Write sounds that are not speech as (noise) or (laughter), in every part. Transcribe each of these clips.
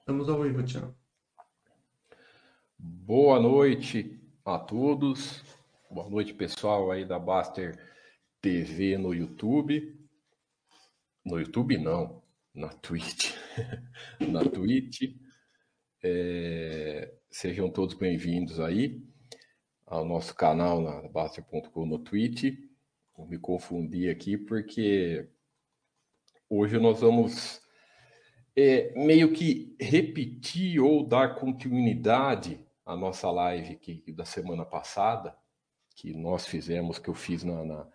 Estamos ao vivo, Tiago. Boa noite a todos. Boa noite, pessoal aí da Baster TV no YouTube. No YouTube não, na Twitch. (laughs) na Twitch. É... Sejam todos bem-vindos aí ao nosso canal na Baster.com no Twitch. Vou me confundir aqui porque hoje nós vamos é, meio que repetir ou dar continuidade à nossa live que, da semana passada, que nós fizemos, que eu fiz na, na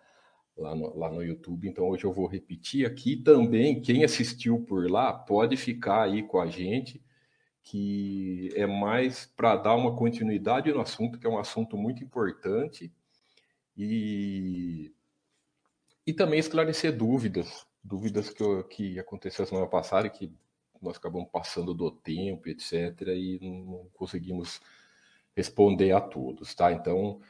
lá, no, lá no YouTube. Então hoje eu vou repetir aqui também. Quem assistiu por lá pode ficar aí com a gente, que é mais para dar uma continuidade no assunto, que é um assunto muito importante. E, e também esclarecer dúvidas, dúvidas que, eu, que aconteceu semana passada e que nós acabamos passando do tempo, etc., e não conseguimos responder a todos, tá? Então,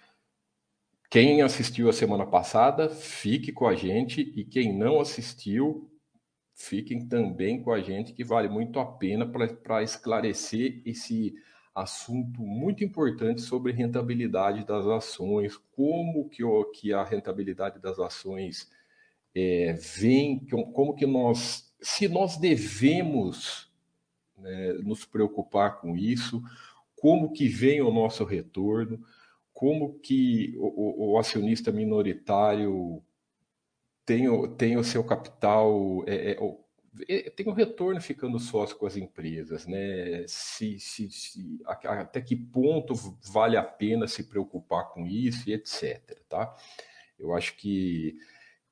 quem assistiu a semana passada, fique com a gente, e quem não assistiu, fiquem também com a gente, que vale muito a pena para esclarecer esse assunto muito importante sobre rentabilidade das ações, como que, que a rentabilidade das ações é, vem, como que nós se nós devemos né, nos preocupar com isso, como que vem o nosso retorno, como que o, o, o acionista minoritário tem o, tem o seu capital, é, é, é, tem o retorno ficando sócio com as empresas, né? Se, se, se, até que ponto vale a pena se preocupar com isso e etc. Tá? Eu acho que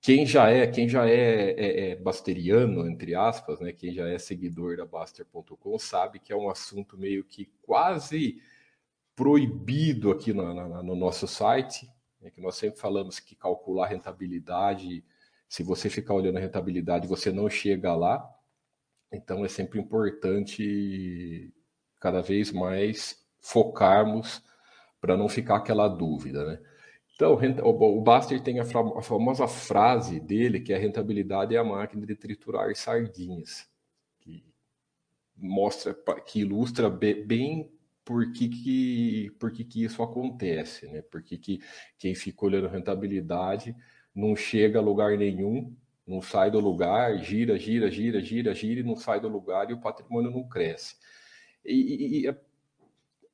quem já é, quem já é, é, é, basteriano, entre aspas, né, quem já é seguidor da Baster.com, sabe que é um assunto meio que quase proibido aqui no, no, no nosso site, né, que nós sempre falamos que calcular rentabilidade, se você ficar olhando a rentabilidade, você não chega lá. Então é sempre importante cada vez mais focarmos para não ficar aquela dúvida, né? Então, o Baster tem a famosa frase dele, que é a rentabilidade é a máquina de triturar sardinhas, que mostra, que ilustra bem por que, que, por que, que isso acontece, né? Por que, que quem fica olhando rentabilidade não chega a lugar nenhum, não sai do lugar, gira, gira, gira, gira, gira e não sai do lugar e o patrimônio não cresce. E, e é,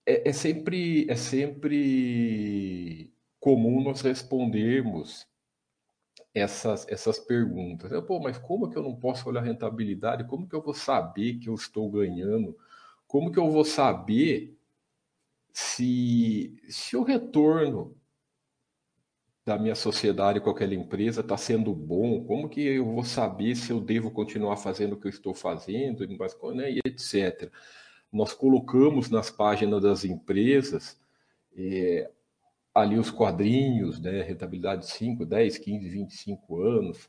é, é sempre, é sempre comum nós respondermos essas, essas perguntas. Pô, mas como que eu não posso olhar rentabilidade? Como que eu vou saber que eu estou ganhando? Como que eu vou saber se, se o retorno da minha sociedade com aquela empresa está sendo bom? Como que eu vou saber se eu devo continuar fazendo o que eu estou fazendo, né, e etc. Nós colocamos nas páginas das empresas é, ali os quadrinhos, né, rentabilidade 5, 10, 15, 25 anos.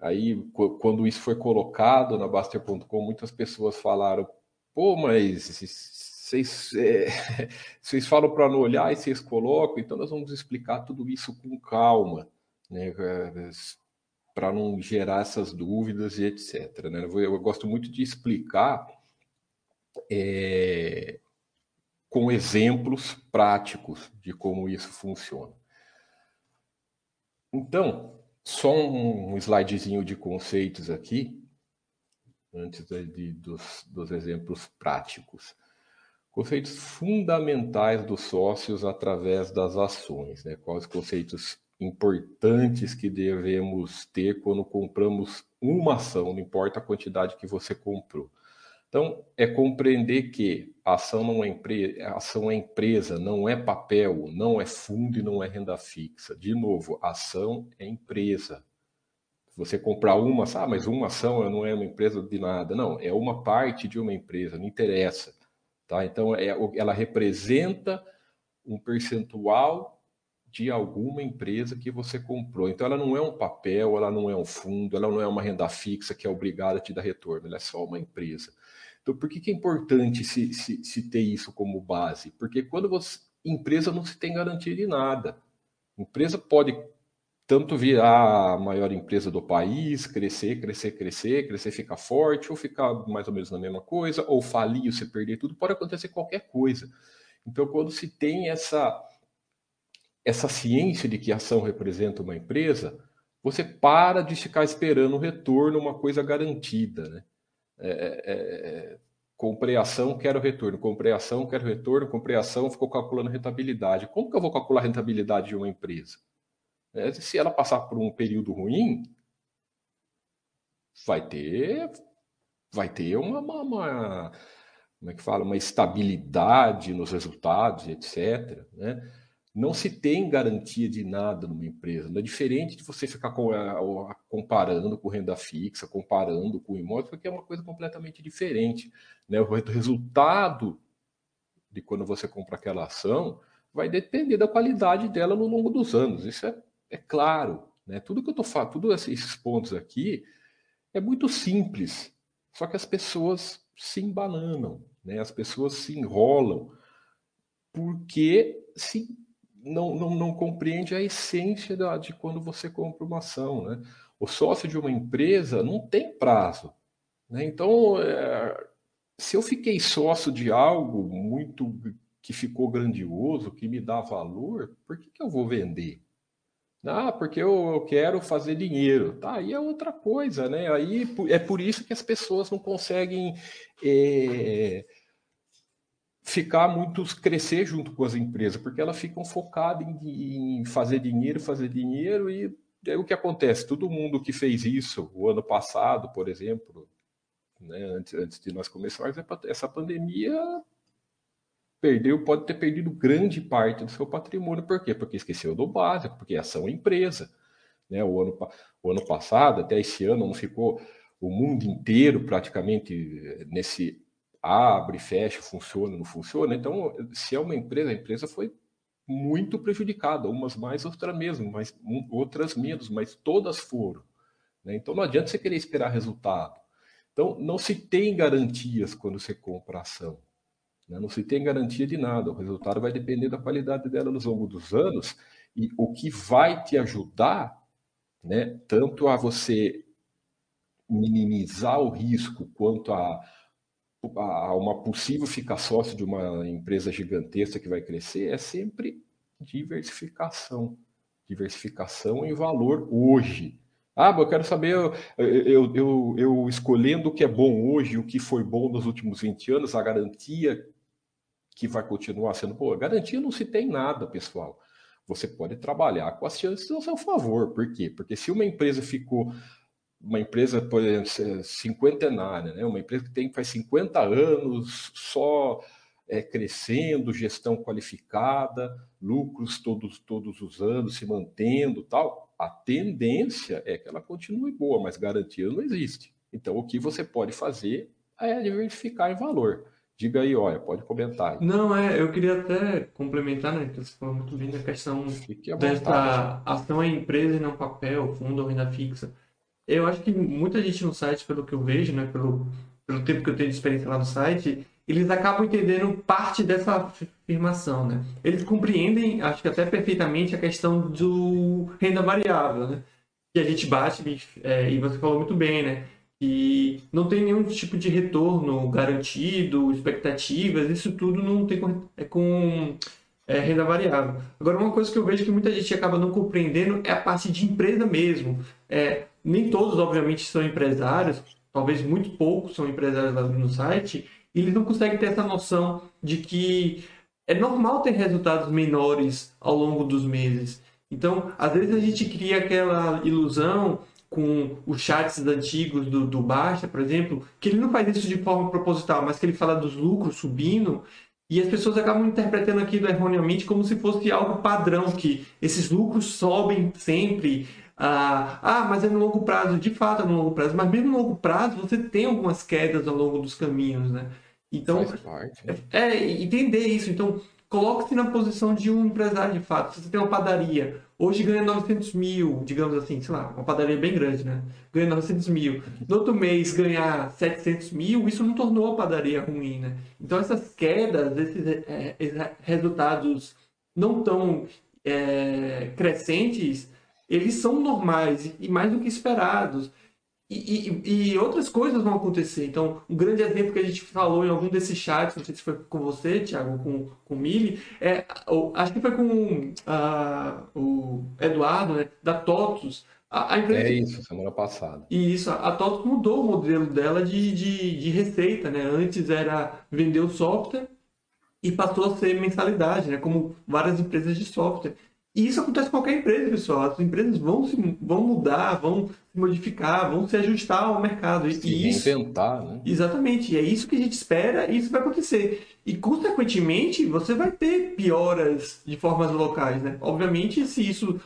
Aí, quando isso foi colocado na Baster.com, muitas pessoas falaram: pô, mas vocês, é, (laughs) vocês falam para não olhar e vocês colocam, então nós vamos explicar tudo isso com calma, né, para não gerar essas dúvidas e etc. Né? Eu, eu gosto muito de explicar é, com exemplos práticos de como isso funciona. Então, só um slidezinho de conceitos aqui, antes de, dos, dos exemplos práticos. Conceitos fundamentais dos sócios através das ações. Né? Quais conceitos importantes que devemos ter quando compramos uma ação, não importa a quantidade que você comprou. Então, é compreender que a ação, não é empre... ação é empresa, não é papel, não é fundo e não é renda fixa. De novo, ação é empresa. Você comprar uma, ah, mas uma ação não é uma empresa de nada. Não, é uma parte de uma empresa, não interessa. Tá? Então, é, ela representa um percentual de alguma empresa que você comprou. Então, ela não é um papel, ela não é um fundo, ela não é uma renda fixa que é obrigada a te dar retorno, ela é só uma empresa. Então, por que, que é importante se, se, se, ter isso como base? Porque quando você. Empresa não se tem garantia de nada. Empresa pode tanto virar a maior empresa do país, crescer, crescer, crescer, crescer, ficar forte, ou ficar mais ou menos na mesma coisa, ou falir, ou você perder tudo, pode acontecer qualquer coisa. Então, quando se tem essa, essa ciência de que ação representa uma empresa, você para de ficar esperando o retorno, uma coisa garantida. Né? É, é, é, comprei ação, quero retorno. Comprei ação, quero retorno. Comprei ação, ficou calculando rentabilidade. Como que eu vou calcular a rentabilidade de uma empresa? É, se ela passar por um período ruim, vai ter, vai ter uma, uma, uma como é que fala, uma estabilidade nos resultados, etc. Né? Não se tem garantia de nada numa empresa. Não é diferente de você ficar eh, comparando com renda fixa, comparando com imóvel, porque é uma coisa completamente diferente. Né? O resultado de quando você compra aquela ação vai depender da qualidade dela no longo dos anos. Isso é, é claro. Né? Tudo que eu estou falando, todos esses pontos aqui, é muito simples. Só que as pessoas se embananam, né? as pessoas se enrolam, porque se não, não, não compreende a essência da, de quando você compra uma ação. Né? O sócio de uma empresa não tem prazo. Né? Então, é, se eu fiquei sócio de algo muito que ficou grandioso, que me dá valor, por que, que eu vou vender? Ah, porque eu, eu quero fazer dinheiro. Tá, aí é outra coisa, né? Aí é por isso que as pessoas não conseguem é, ficar muito, crescer junto com as empresas, porque elas ficam focadas em, em fazer dinheiro, fazer dinheiro, e é o que acontece. Todo mundo que fez isso o ano passado, por exemplo, né, antes, antes de nós começarmos, essa pandemia perdeu, pode ter perdido grande parte do seu patrimônio. Por quê? Porque esqueceu do básico, porque ação é empresa. Né? O, ano, o ano passado, até esse ano, não ficou o mundo inteiro praticamente nesse abre, fecha, funciona, não funciona. Então, se é uma empresa, a empresa foi muito prejudicada, umas mais, outras mesmo, mas outras menos, mas todas foram. Né? Então, não adianta você querer esperar resultado. Então, não se tem garantias quando você compra ação. Né? Não se tem garantia de nada. O resultado vai depender da qualidade dela no longo dos anos e o que vai te ajudar, né, tanto a você minimizar o risco quanto a, a uma possível ficar sócio de uma empresa gigantesca que vai crescer, é sempre diversificação. Diversificação em valor hoje. Ah, mas eu quero saber, eu, eu, eu, eu escolhendo o que é bom hoje, o que foi bom nos últimos 20 anos, a garantia que vai continuar sendo boa? Garantia não se tem nada, pessoal. Você pode trabalhar com as chances ao seu favor. Por quê? Porque se uma empresa ficou uma empresa, por exemplo, cinquentenária, né? uma empresa que tem faz 50 anos só é, crescendo, gestão qualificada, lucros todos, todos os anos se mantendo tal, a tendência é que ela continue boa, mas garantia não existe. Então, o que você pode fazer é diversificar em valor. Diga aí, olha, pode comentar. Não, é, eu queria até complementar, né, que você falou muito bem da questão dessa ação em empresa e não papel, fundo ou renda fixa. Eu acho que muita gente no site, pelo que eu vejo, né, pelo, pelo tempo que eu tenho de experiência lá no site, eles acabam entendendo parte dessa afirmação, né? Eles compreendem, acho que até perfeitamente, a questão do renda variável, né? Que a gente bate, é, e você falou muito bem, né? e não tem nenhum tipo de retorno garantido, expectativas, isso tudo não tem com, é com é, renda variável. Agora, uma coisa que eu vejo que muita gente acaba não compreendendo é a parte de empresa mesmo. É, nem todos, obviamente, são empresários, talvez muito poucos são empresários lá no site, e eles não conseguem ter essa noção de que é normal ter resultados menores ao longo dos meses. Então, às vezes a gente cria aquela ilusão com os chats antigos do, do Baixa, por exemplo, que ele não faz isso de forma proposital, mas que ele fala dos lucros subindo, e as pessoas acabam interpretando aquilo erroneamente como se fosse algo padrão, que esses lucros sobem sempre. Ah, ah, mas é no longo prazo. De fato é no longo prazo, mas mesmo no longo prazo você tem algumas quedas ao longo dos caminhos, né? Então, é, é entender isso. Então, coloque-se na posição de um empresário de fato. Se você tem uma padaria, hoje ganha 900 mil, digamos assim, sei lá, uma padaria bem grande, né? Ganha 900 mil. No outro mês ganhar 700 mil, isso não tornou a padaria ruim, né? Então essas quedas, esses é, resultados não tão é, crescentes, eles são normais e mais do que esperados. E, e, e, outras coisas vão acontecer. Então, um grande exemplo que a gente falou em algum desses chats, não sei se foi com você, Thiago, com, com o Mili, é, acho que foi com uh, o Eduardo, né, da TOTUS. A, a empresa... É isso, semana passada. E isso, a TOTUS mudou o modelo dela de, de, de receita, né? Antes era vender o software e passou a ser mensalidade, né? Como várias empresas de software. E isso acontece com qualquer empresa, pessoal. As empresas vão, se, vão mudar, vão se modificar, vão se ajustar ao mercado. Se e reinventar, isso, né? Exatamente. E é isso que a gente espera e isso vai acontecer. E, consequentemente, você vai ter pioras de formas locais, né? Obviamente, se isso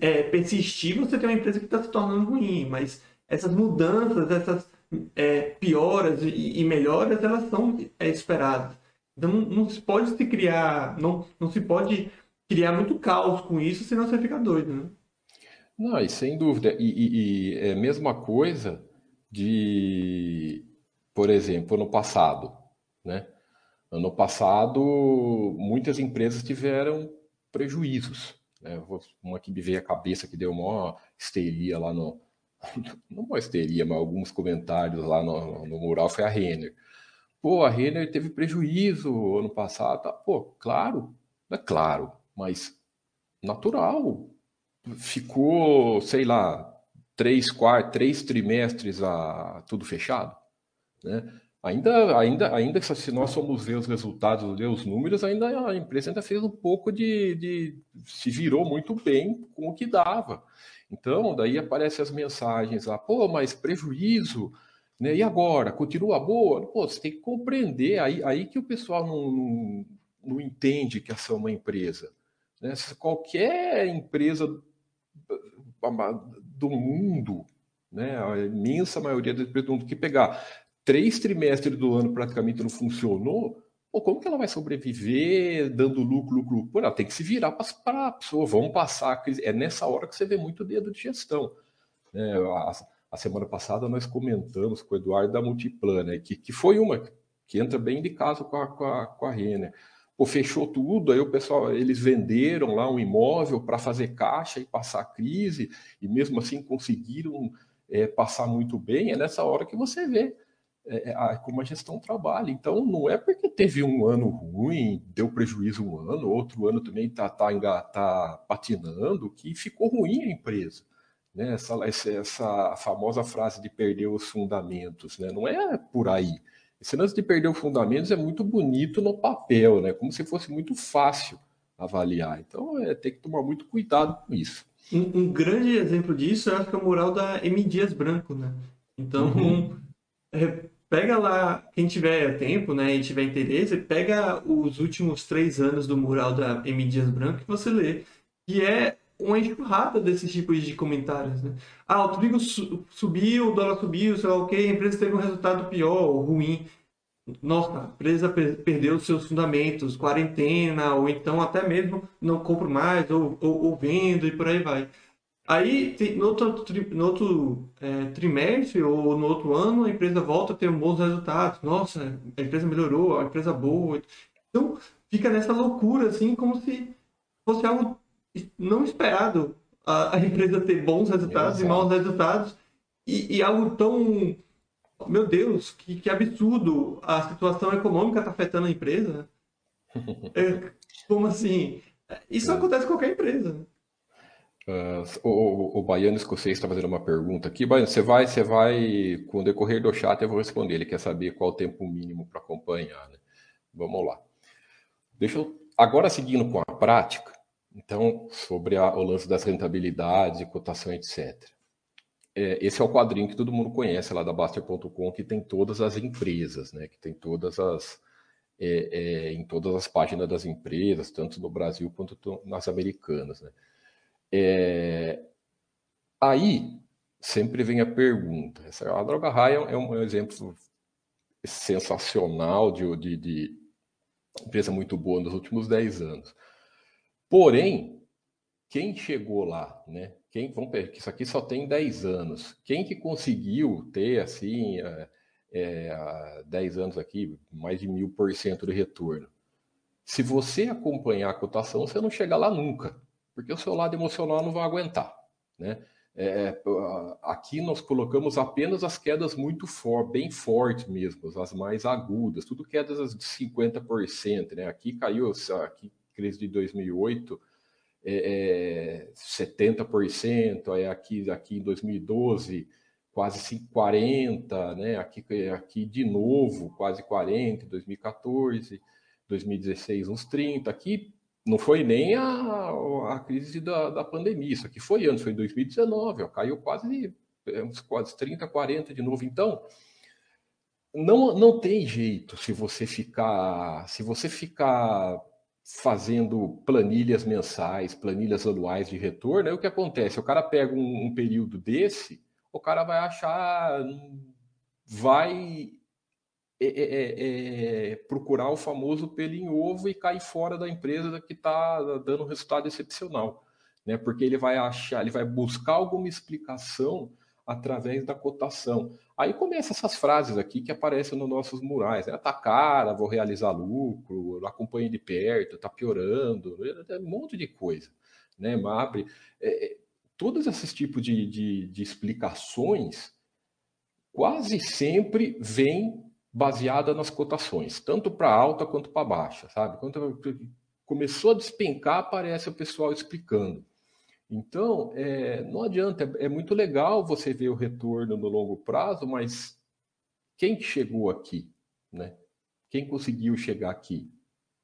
é, persistir, você tem uma empresa que está se tornando ruim. Mas essas mudanças, essas é, pioras e, e, melhoras, elas são é, esperadas. Então, não, não se pode se criar, não, não se pode criar muito caos com isso, senão você fica doido, né? Não, e sem dúvida. E, e, e é a mesma coisa de, por exemplo, ano passado, né? Ano passado, muitas empresas tiveram prejuízos. Né? Uma que me veio à cabeça que deu uma histeria lá no. (laughs) Não uma histeria, mas alguns comentários lá no, no mural foi a Renner. Pô, a Renner teve prejuízo ano passado. Tá? Pô, claro, é claro mas natural. Ficou, sei lá, três, quatro, três trimestres a tudo fechado, né? Ainda, ainda, ainda se nós formos ver os resultados, ler os números, ainda a empresa ainda fez um pouco de, de se virou muito bem com o que dava. Então, daí aparecem as mensagens lá, pô, mas prejuízo, né? E agora? Continua boa? Pô, você tem que compreender, aí, aí que o pessoal não, não, não entende que essa é uma empresa. Né? Qualquer empresa do mundo, né? a imensa maioria das empresas do mundo, que pegar três trimestres do ano praticamente não funcionou, pô, como que ela vai sobreviver dando lucro, lucro, lucro? Pô, ela tem que se virar para a pessoa, vamos passar a crise. É nessa hora que você vê muito dedo de gestão. Né? A, a, semana passada nós comentamos com o Eduardo da Multiplan, né? que, que foi uma que entra bem de caso com a, com a, com a Renner pô, fechou tudo, aí o pessoal, eles venderam lá um imóvel para fazer caixa e passar crise, e mesmo assim conseguiram é, passar muito bem, é nessa hora que você vê é, a, como a gestão trabalha. Então, não é porque teve um ano ruim, deu prejuízo um ano, outro ano também está tá, tá patinando, que ficou ruim a empresa. Né? Essa, essa, essa famosa frase de perder os fundamentos, né? não é por aí. Esse lance de perder os fundamentos é muito bonito no papel, né? Como se fosse muito fácil avaliar. Então, é ter que tomar muito cuidado com isso. Um, um grande exemplo disso, eu acho que é o mural da M. Dias Branco, né? Então, uhum. é, pega lá, quem tiver tempo, né, e tiver interesse, pega os últimos três anos do mural da M. Dias Branco que você lê, que é uma enxurrada desses tipos de comentários, né? Ah, o trigo su subiu, o dólar subiu, sei lá o que, a empresa teve um resultado pior ou ruim. Nossa, a empresa per perdeu seus fundamentos, quarentena, ou então até mesmo não compro mais, ou, ou, ou vendo e por aí vai. Aí, no outro, no outro é, trimestre ou no outro ano, a empresa volta a ter bons resultados. Nossa, a empresa melhorou, a empresa boa. Então, fica nessa loucura, assim, como se fosse algo não esperado a, a empresa ter bons resultados Exato. e maus resultados e, e, algo tão meu Deus que, que absurdo a situação econômica está afetando a empresa (laughs) é, como assim isso é. acontece com qualquer empresa né? Uh, o, o, o, baiano escocês está fazendo uma pergunta aqui. Baiano, você vai, você vai, com o decorrer do chat, eu vou responder. Ele quer saber qual o tempo mínimo para acompanhar. Né? Vamos lá. Deixa eu, agora seguindo com a prática, então, sobre a, o lance das rentabilidades, cotação, etc. É, esse é o quadrinho que todo mundo conhece lá da Baster.com, que tem todas as empresas, né? Que tem todas as é, é, em todas as páginas das empresas, tanto no Brasil quanto nas americanas, né? É, aí sempre vem a pergunta. Essa, a droga raia é um, é um exemplo sensacional de, de, de empresa muito boa nos últimos 10 anos. Porém, quem chegou lá, né? Quem, vamos ver, isso aqui só tem 10 anos. Quem que conseguiu ter, assim, é, é, 10 anos aqui, mais de mil por cento de retorno? Se você acompanhar a cotação, você não chega lá nunca, porque o seu lado emocional não vai aguentar. né? É, é aqui nós colocamos apenas as quedas muito for, bem fortes mesmo, as mais agudas, tudo quedas de 50%, né? Aqui caiu, aqui crise de 2008, é, é 70%, aí aqui, aqui em 2012 quase 40, né? Aqui, aqui de novo quase 40, 2014, 2016 uns 30, aqui não foi nem a, a crise da, da pandemia, isso aqui foi antes, foi em 2019, ó, caiu quase é, uns quase 30, 40 de novo. Então, não, não tem jeito se você ficar se você ficar fazendo planilhas mensais, planilhas anuais de retorno, aí o que acontece? O cara pega um, um período desse, o cara vai achar, vai é, é, é, é, procurar o famoso pelo em ovo e cair fora da empresa que está dando um resultado excepcional, né? Porque ele vai achar, ele vai buscar alguma explicação através da cotação. Aí começa essas frases aqui que aparecem nos nossos murais. Né? Tá cara, vou realizar lucro, acompanhe de perto, tá piorando, é um monte de coisa. Né? Abre, é, é, todos esses tipos de, de, de explicações quase sempre vêm baseada nas cotações, tanto para alta quanto para baixa, sabe? Quando começou a despencar, aparece o pessoal explicando. Então, é, não adianta, é, é, muito legal você ver o retorno no longo prazo, mas quem chegou aqui, né? Quem conseguiu chegar aqui?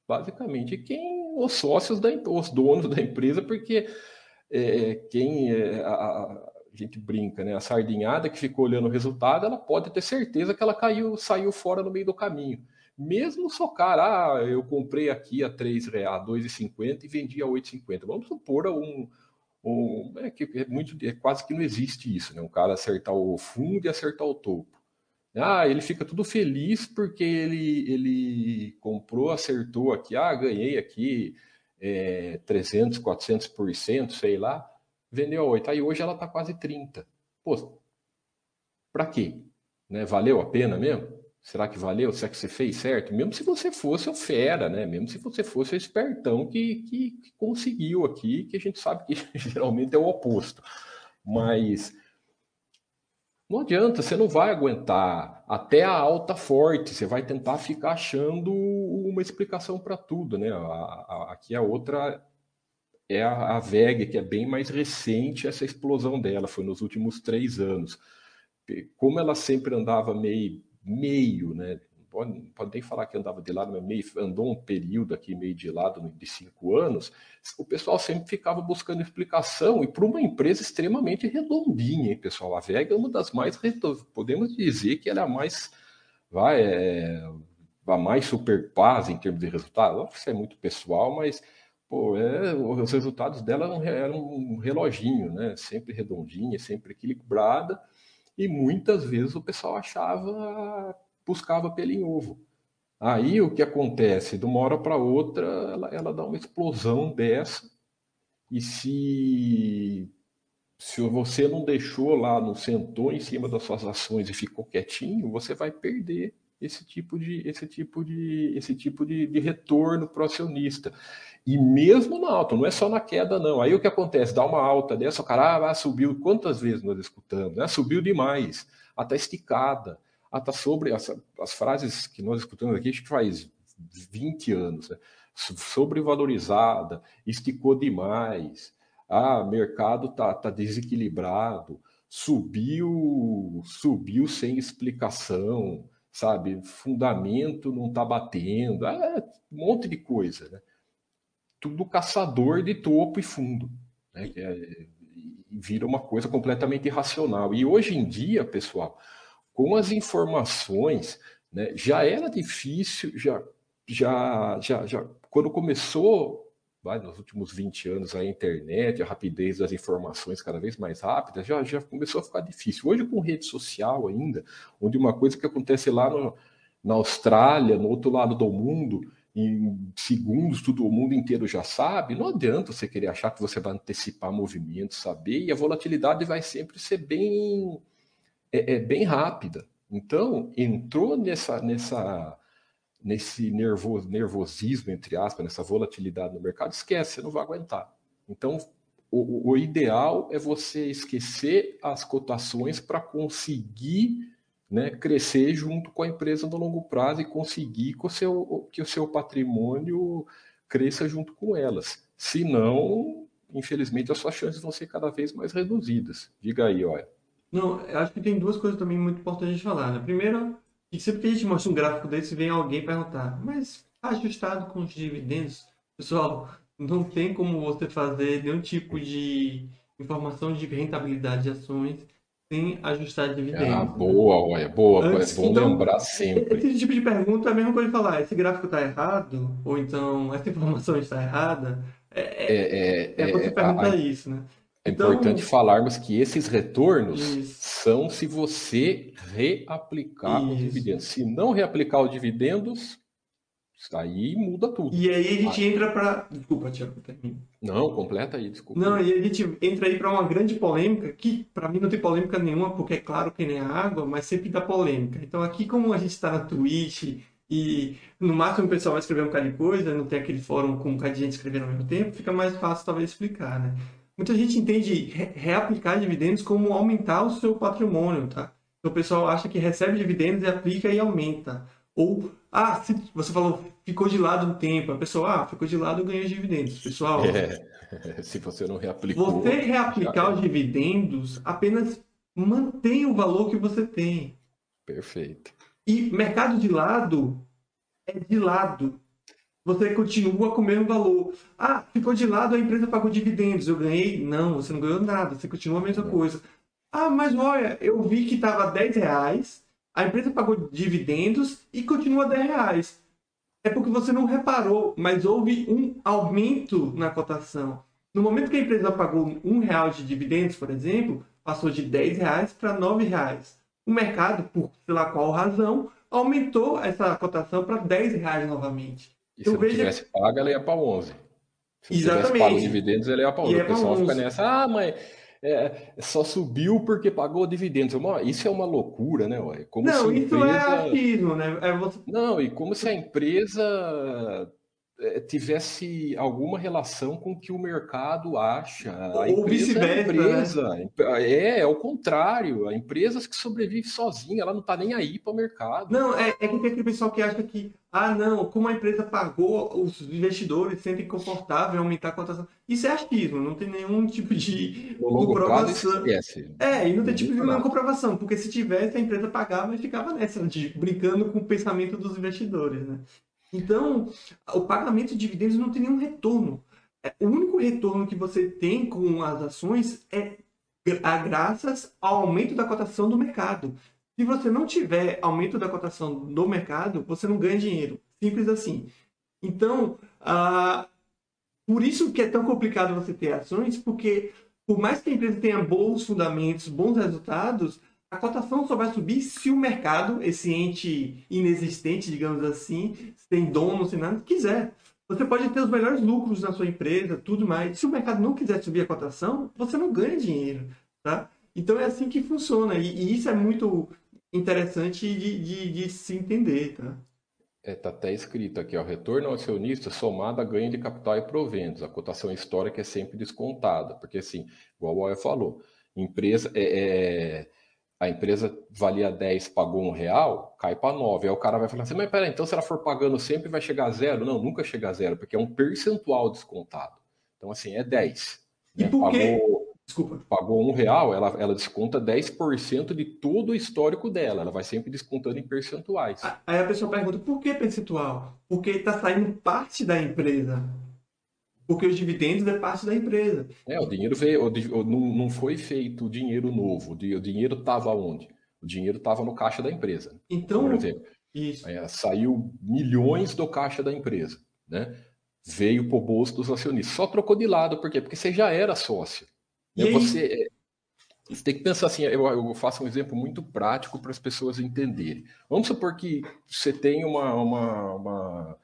Basicamente, quem os sócios da os donos da empresa, porque é, quem é, a, a, gente brinca, né? A sardinhada que ficou olhando o resultado, ela pode ter certeza que ela caiu, saiu fora no meio do caminho. Mesmo só, cara, ah, eu comprei aqui a 3 reais, 2,50 e vendi a 8,50. Vamos supor um, um, é que é muito é quase que não existe isso, né? Um cara acertar o fundo e acertar o topo. Ah, ele fica tudo feliz porque ele, ele comprou, acertou aqui, ah, ganhei aqui é, 300, 400%, sei lá, vendeu a 8. Aí hoje ela está quase 30. Pô, para quê? Né? Valeu a pena mesmo? Será que valeu? Será que você fez certo? Mesmo se você fosse o fera, né? Mesmo se você fosse o espertão que, que, que conseguiu aqui, que a gente sabe que (laughs) geralmente é o oposto. Mas não adianta, você não vai aguentar até a alta forte, você vai tentar ficar achando uma explicação para tudo, né? A, a, aqui a outra é a, a VEG, que é bem mais recente essa explosão dela, foi nos últimos três anos. Como ela sempre andava meio meio, né? Pode, pode nem falar que andava de lado, mas meio, andou um período aqui meio de lado de cinco anos, o pessoal sempre ficava buscando explicação, e para uma empresa extremamente redondinha, hein, pessoal? A Vega é uma das mais, podemos dizer que ela é a mais, vai, é, a mais super paz em termos de resultado. Isso é muito pessoal, mas pô, é, os resultados dela eram um reloginho, né? Sempre redondinha, sempre equilibrada e muitas vezes o pessoal achava, buscava pelo em ovo. Aí o que acontece? De uma hora para outra, ela, ela dá uma explosão dessa, e se, se você não deixou lá, não sentou em cima das suas ações e ficou quietinho, você vai perder esse tipo de, esse tipo de, esse tipo de, de retorno para o acionista. E mesmo na alta, não é só na queda, não. Aí o que acontece? Dá uma alta dessa, o cara ah, subiu. Quantas vezes nós escutamos? Né? Subiu demais, até esticada, até sobre as, as frases que nós escutamos aqui, acho que faz 20 anos, né? sobrevalorizada, esticou demais, ah, mercado tá, tá desequilibrado, subiu, subiu sem explicação, sabe? Fundamento não tá batendo, ah, um monte de coisa, né? Tudo caçador de topo e fundo. Né? É, vira uma coisa completamente irracional. E hoje em dia, pessoal, com as informações, né, já era difícil, já, já, já, já quando começou, vai, nos últimos 20 anos, a internet, a rapidez das informações cada vez mais rápida, já, já começou a ficar difícil. Hoje, com rede social ainda, onde uma coisa que acontece lá no, na Austrália, no outro lado do mundo, em segundos, todo o mundo inteiro já sabe, não adianta você querer achar que você vai antecipar movimentos, saber, e a volatilidade vai sempre ser bem, é, é bem rápida. Então, entrou nessa, nessa, nesse nervoso, nervosismo, entre aspas, nessa volatilidade no mercado, esquece, você não vai aguentar. Então, o, o ideal é você esquecer as cotações para conseguir né, crescer junto com a empresa no longo prazo e conseguir que o seu, que o seu patrimônio cresça junto com elas. Senão, infelizmente, as suas chances vão ser cada vez mais reduzidas. Diga aí, olha. Não, eu acho que tem duas coisas também muito importantes de falar. Né? Primeiro, que sempre que a gente mostra um gráfico desse, vem alguém perguntar, mas ajustado com os dividendos? Pessoal, não tem como você fazer nenhum tipo de informação de rentabilidade de ações sem ajustar dividendos. Ah, boa, olha, boa, Antes, é bom então, lembrar sempre. Esse tipo de pergunta é a mesma coisa de falar, esse gráfico está errado, ou então essa (laughs) informação está errada. É, é, é, é você é, perguntar a, isso, né? É então, importante falarmos que esses retornos isso. são se você reaplicar isso. os dividendos. Se não reaplicar os dividendos, Aí muda tudo. E aí a gente ah. entra para. Desculpa, Tiago, termina. Não, completa aí, desculpa. Não, e a gente entra aí para uma grande polêmica, que para mim não tem polêmica nenhuma, porque é claro que nem a água, mas sempre dá polêmica. Então aqui, como a gente está na Twitch e no máximo o pessoal vai escrever um bocado de coisa, não tem aquele fórum com um bocado de gente escrevendo ao mesmo tempo, fica mais fácil talvez explicar, né? Muita gente entende re reaplicar dividendos como aumentar o seu patrimônio, tá? Então o pessoal acha que recebe dividendos e aplica e aumenta. Ou, ah, você falou, ficou de lado um tempo. A pessoa, ah, ficou de lado ganhou dividendos. Pessoal, é, (laughs) se você não reaplicou. Você reaplicar os dividendos apenas mantém o valor que você tem. Perfeito. E mercado de lado é de lado. Você continua com o mesmo valor. Ah, ficou de lado, a empresa pagou dividendos. Eu ganhei? Não, você não ganhou nada. Você continua a mesma coisa. Ah, mas olha, eu vi que estava 10 reais a empresa pagou dividendos e continua 10 reais. É porque você não reparou, mas houve um aumento na cotação. No momento que a empresa pagou um real de dividendos, por exemplo, passou de 10 reais para 9 reais. O mercado, por sei lá qual razão, aumentou essa cotação para 10 reais novamente. E então, se não tivesse pago, ela ia para 11. Se Exatamente. tivesse pago dividendos, ela ia para 11. o pessoal fica nessa, ah, mas é, só subiu porque pagou dividendos. É isso é uma loucura, né? Como não, isso é achismo, né? É você... Não, e como se a empresa é, tivesse alguma relação com o que o mercado acha. A Ou vice-versa. É, né? é, é o contrário. A empresa que sobrevive sozinha, ela não está nem aí para o mercado. Não, é, é que tem aquele pessoal que acha que, ah, não, como a empresa pagou, os investidores sentem confortável aumentar a cotação. Isso é achismo, não tem nenhum (laughs) tipo de comprovação. é, e não tem tipo de nenhuma comprovação, porque se tivesse, a empresa pagava e ficava nessa, de, brincando com o pensamento dos investidores, né? Então, o pagamento de dividendos não tem nenhum retorno. É, o único retorno que você tem com as ações é graças ao aumento da cotação do mercado. Se você não tiver aumento da cotação do mercado, você não ganha dinheiro. Simples assim. Então, uh, por isso que é tão complicado você ter ações, porque por mais que a empresa tenha bons fundamentos, bons resultados, a cotação só vai subir se o mercado, esse ente inexistente, digamos assim, sem dono, sem nada, quiser. Você pode ter os melhores lucros na sua empresa, tudo mais. Se o mercado não quiser subir a cotação, você não ganha dinheiro, tá? Então é assim que funciona. E, e isso é muito interessante de, de, de, se entender, tá? É, tá até escrito aqui, ó, retorno ao acionista somado a ganho de capital e proventos. A cotação histórica é sempre descontada, porque assim, igual o Oya falou, empresa é, é a empresa valia 10, pagou um real, cai para 9. Aí o cara vai falar assim, mas peraí, então se ela for pagando sempre vai chegar a zero? Não, nunca chega a zero, porque é um percentual descontado. Então, assim, é 10. E né? por quê? Pagou, Desculpa. Pagou um real, ela, ela desconta 10% de todo o histórico dela. Ela vai sempre descontando em percentuais. Aí a pessoa pergunta, por que percentual? Porque está saindo parte da empresa. Porque os dividendos é parte da empresa. É, o dinheiro veio, o, não, foi feito dinheiro novo. O dinheiro estava onde? O dinheiro estava no caixa da empresa. Então, por exemplo. É, saiu milhões do caixa da empresa, né? Veio para o bolso dos acionistas. Só trocou de lado, por quê? Porque você já era sócio. E você, é, você tem que pensar assim, eu, eu faço um exemplo muito prático para as pessoas entenderem. Vamos supor que você tem uma, uma, uma,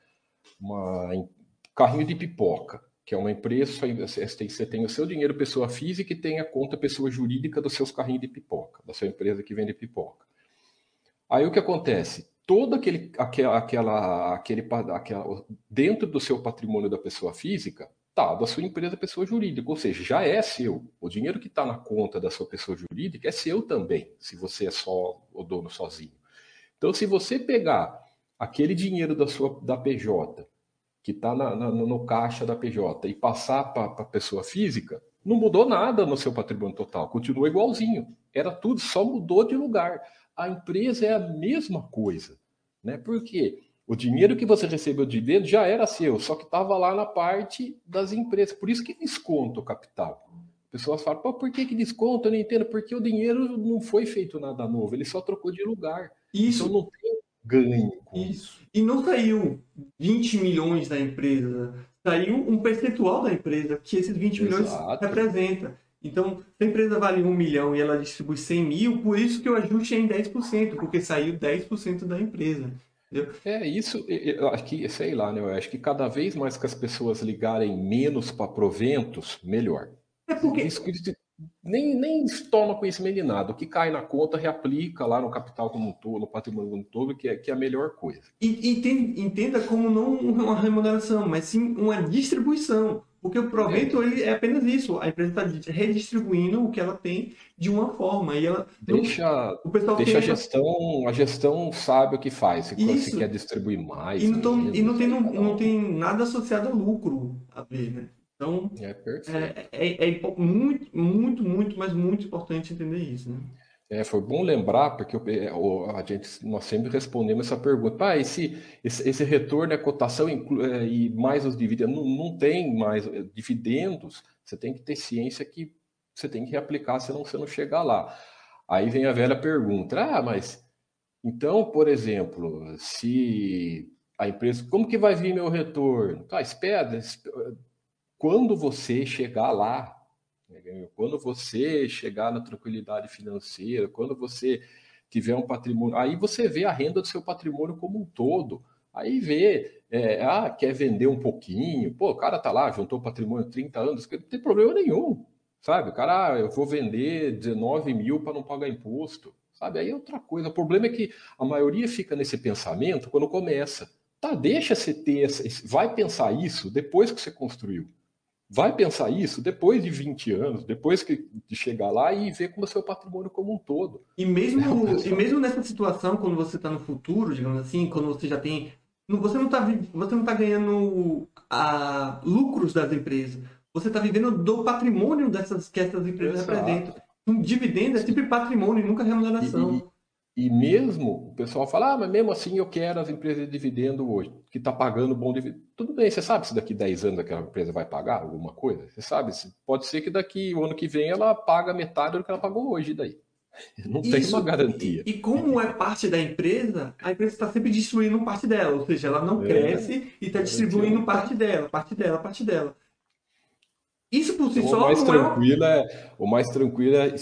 uma carrinho de pipoca que é uma empresa, você tem o seu dinheiro pessoa física e tem a conta pessoa jurídica dos seus carrinhos de pipoca, da sua empresa que vende pipoca. Aí o que acontece? Todo aquele, aquela, aquela, aquele, aquela, dentro do seu patrimônio da pessoa física, da sua empresa pessoa jurídica, ou seja, já é seu. O dinheiro que está na conta da sua pessoa jurídica é seu também, se você é só o dono sozinho. Então, se você pegar aquele dinheiro da sua da PJ, que está no caixa da PJ, e passar para a pessoa física, não mudou nada no seu patrimônio total, continua igualzinho. Era tudo, só mudou de lugar. A empresa é a mesma coisa. Né? Por quê? O dinheiro que você recebeu de dentro já era seu, só que estava lá na parte das empresas. Por isso que desconta o capital. Pessoas falam, por que, que desconta? Eu não entendo. Porque o dinheiro não foi feito nada novo, ele só trocou de lugar. Isso. Então não tem ganho. Isso. E não saiu 20 milhões da empresa, saiu um percentual da empresa que esses 20 milhões Exato. representa. Então, se a empresa vale 1 milhão e ela distribui 100 mil, por isso que o ajuste é em 10%, porque saiu 10% da empresa. Entendeu? É isso, eu acho que, sei lá, né? Eu acho que cada vez mais que as pessoas ligarem menos para proventos, melhor. É porque. Isso, nem, nem toma conhecimento de nada. O que cai na conta reaplica lá no capital como um todo, no patrimônio como um todo, que é, que é a melhor coisa. E, entenda como não uma remuneração, mas sim uma distribuição. Porque o provento é. Ele é apenas isso. A empresa está redistribuindo o que ela tem de uma forma. E ela deixa, o pessoal deixa a gestão, a gestão sabe o que faz, se, se quer distribuir mais. E não, mesmo, e não tem, não, não tem nada associado a lucro a ver, né? Então, é, é, é, é, muito, muito, muito, mas muito importante entender isso, né? É, foi bom lembrar, porque é, a gente, nós sempre respondemos essa pergunta. Ah, esse, esse, esse retorno é cotação é, e mais os dividendos. Não, não tem mais é, dividendos, você tem que ter ciência que você tem que reaplicar, senão você não chegar lá. Aí vem a velha pergunta: ah, mas então, por exemplo, se a empresa, como que vai vir meu retorno? Ah, espera, quando você chegar lá, quando você chegar na tranquilidade financeira, quando você tiver um patrimônio, aí você vê a renda do seu patrimônio como um todo. Aí vê, é, ah, quer vender um pouquinho, pô, o cara tá lá, juntou patrimônio 30 anos, não tem problema nenhum, sabe? O cara, ah, eu vou vender 19 mil para não pagar imposto, sabe? Aí é outra coisa. O problema é que a maioria fica nesse pensamento quando começa. Tá, deixa você ter, essa, vai pensar isso depois que você construiu vai pensar isso depois de 20 anos, depois que, de chegar lá e ver como é o seu patrimônio como um todo. E mesmo, é e mesmo nessa situação, quando você está no futuro, digamos assim, quando você já tem. Você não está você não tá ganhando a, lucros das empresas. Você está vivendo do patrimônio dessas, que essas empresas Exato. representam. Um dividendo é sempre patrimônio, nunca remuneração. E, mesmo o pessoal fala, ah, mas mesmo assim eu quero as empresas de dividendo hoje, que está pagando bom dividendo. Tudo bem, você sabe se daqui 10 anos aquela empresa vai pagar alguma coisa? Você sabe? Pode ser que daqui o ano que vem ela paga metade do que ela pagou hoje daí. (laughs) Não Isso, tem uma garantia. E, e, como é parte da empresa, a empresa está sempre distribuindo parte dela, ou seja, ela não é, cresce e está distribuindo parte dela, parte dela, parte dela. Isso por si então, só. O mais, tranquilo é... é, o mais tranquilo é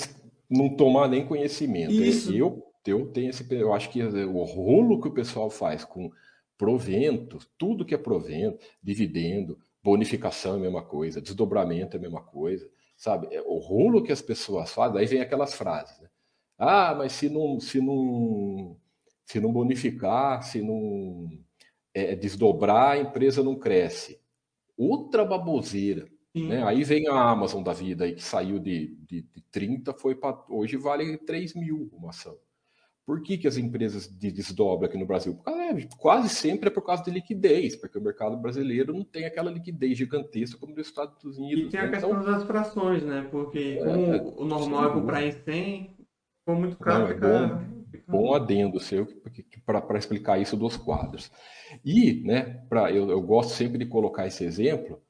não tomar nem conhecimento. Isso. Eu eu tenho esse, eu acho que o rolo que o pessoal faz com provento, tudo que é provento, dividendo, bonificação é a mesma coisa, desdobramento é a mesma coisa, sabe? É, o rolo que as pessoas fazem, aí vem aquelas frases, né? Ah, mas se não, se não, se não bonificar, se não é, desdobrar, a empresa não cresce. Outra baboseira. Né? Aí vem a Amazon da vida aí, que saiu de, de, de 30, foi para. Hoje vale 3 mil uma ação. Por que, que as empresas desdobram aqui no Brasil? Quase sempre é por causa de liquidez, porque o mercado brasileiro não tem aquela liquidez gigantesca como nos Estados Unidos. E tem a né? questão então, das frações, né? Porque como é, o normal é comprar em 100, ficou muito caro. Não, é bom, bom adendo seu para explicar isso dos quadros. E, né, pra, eu, eu gosto sempre de colocar esse exemplo,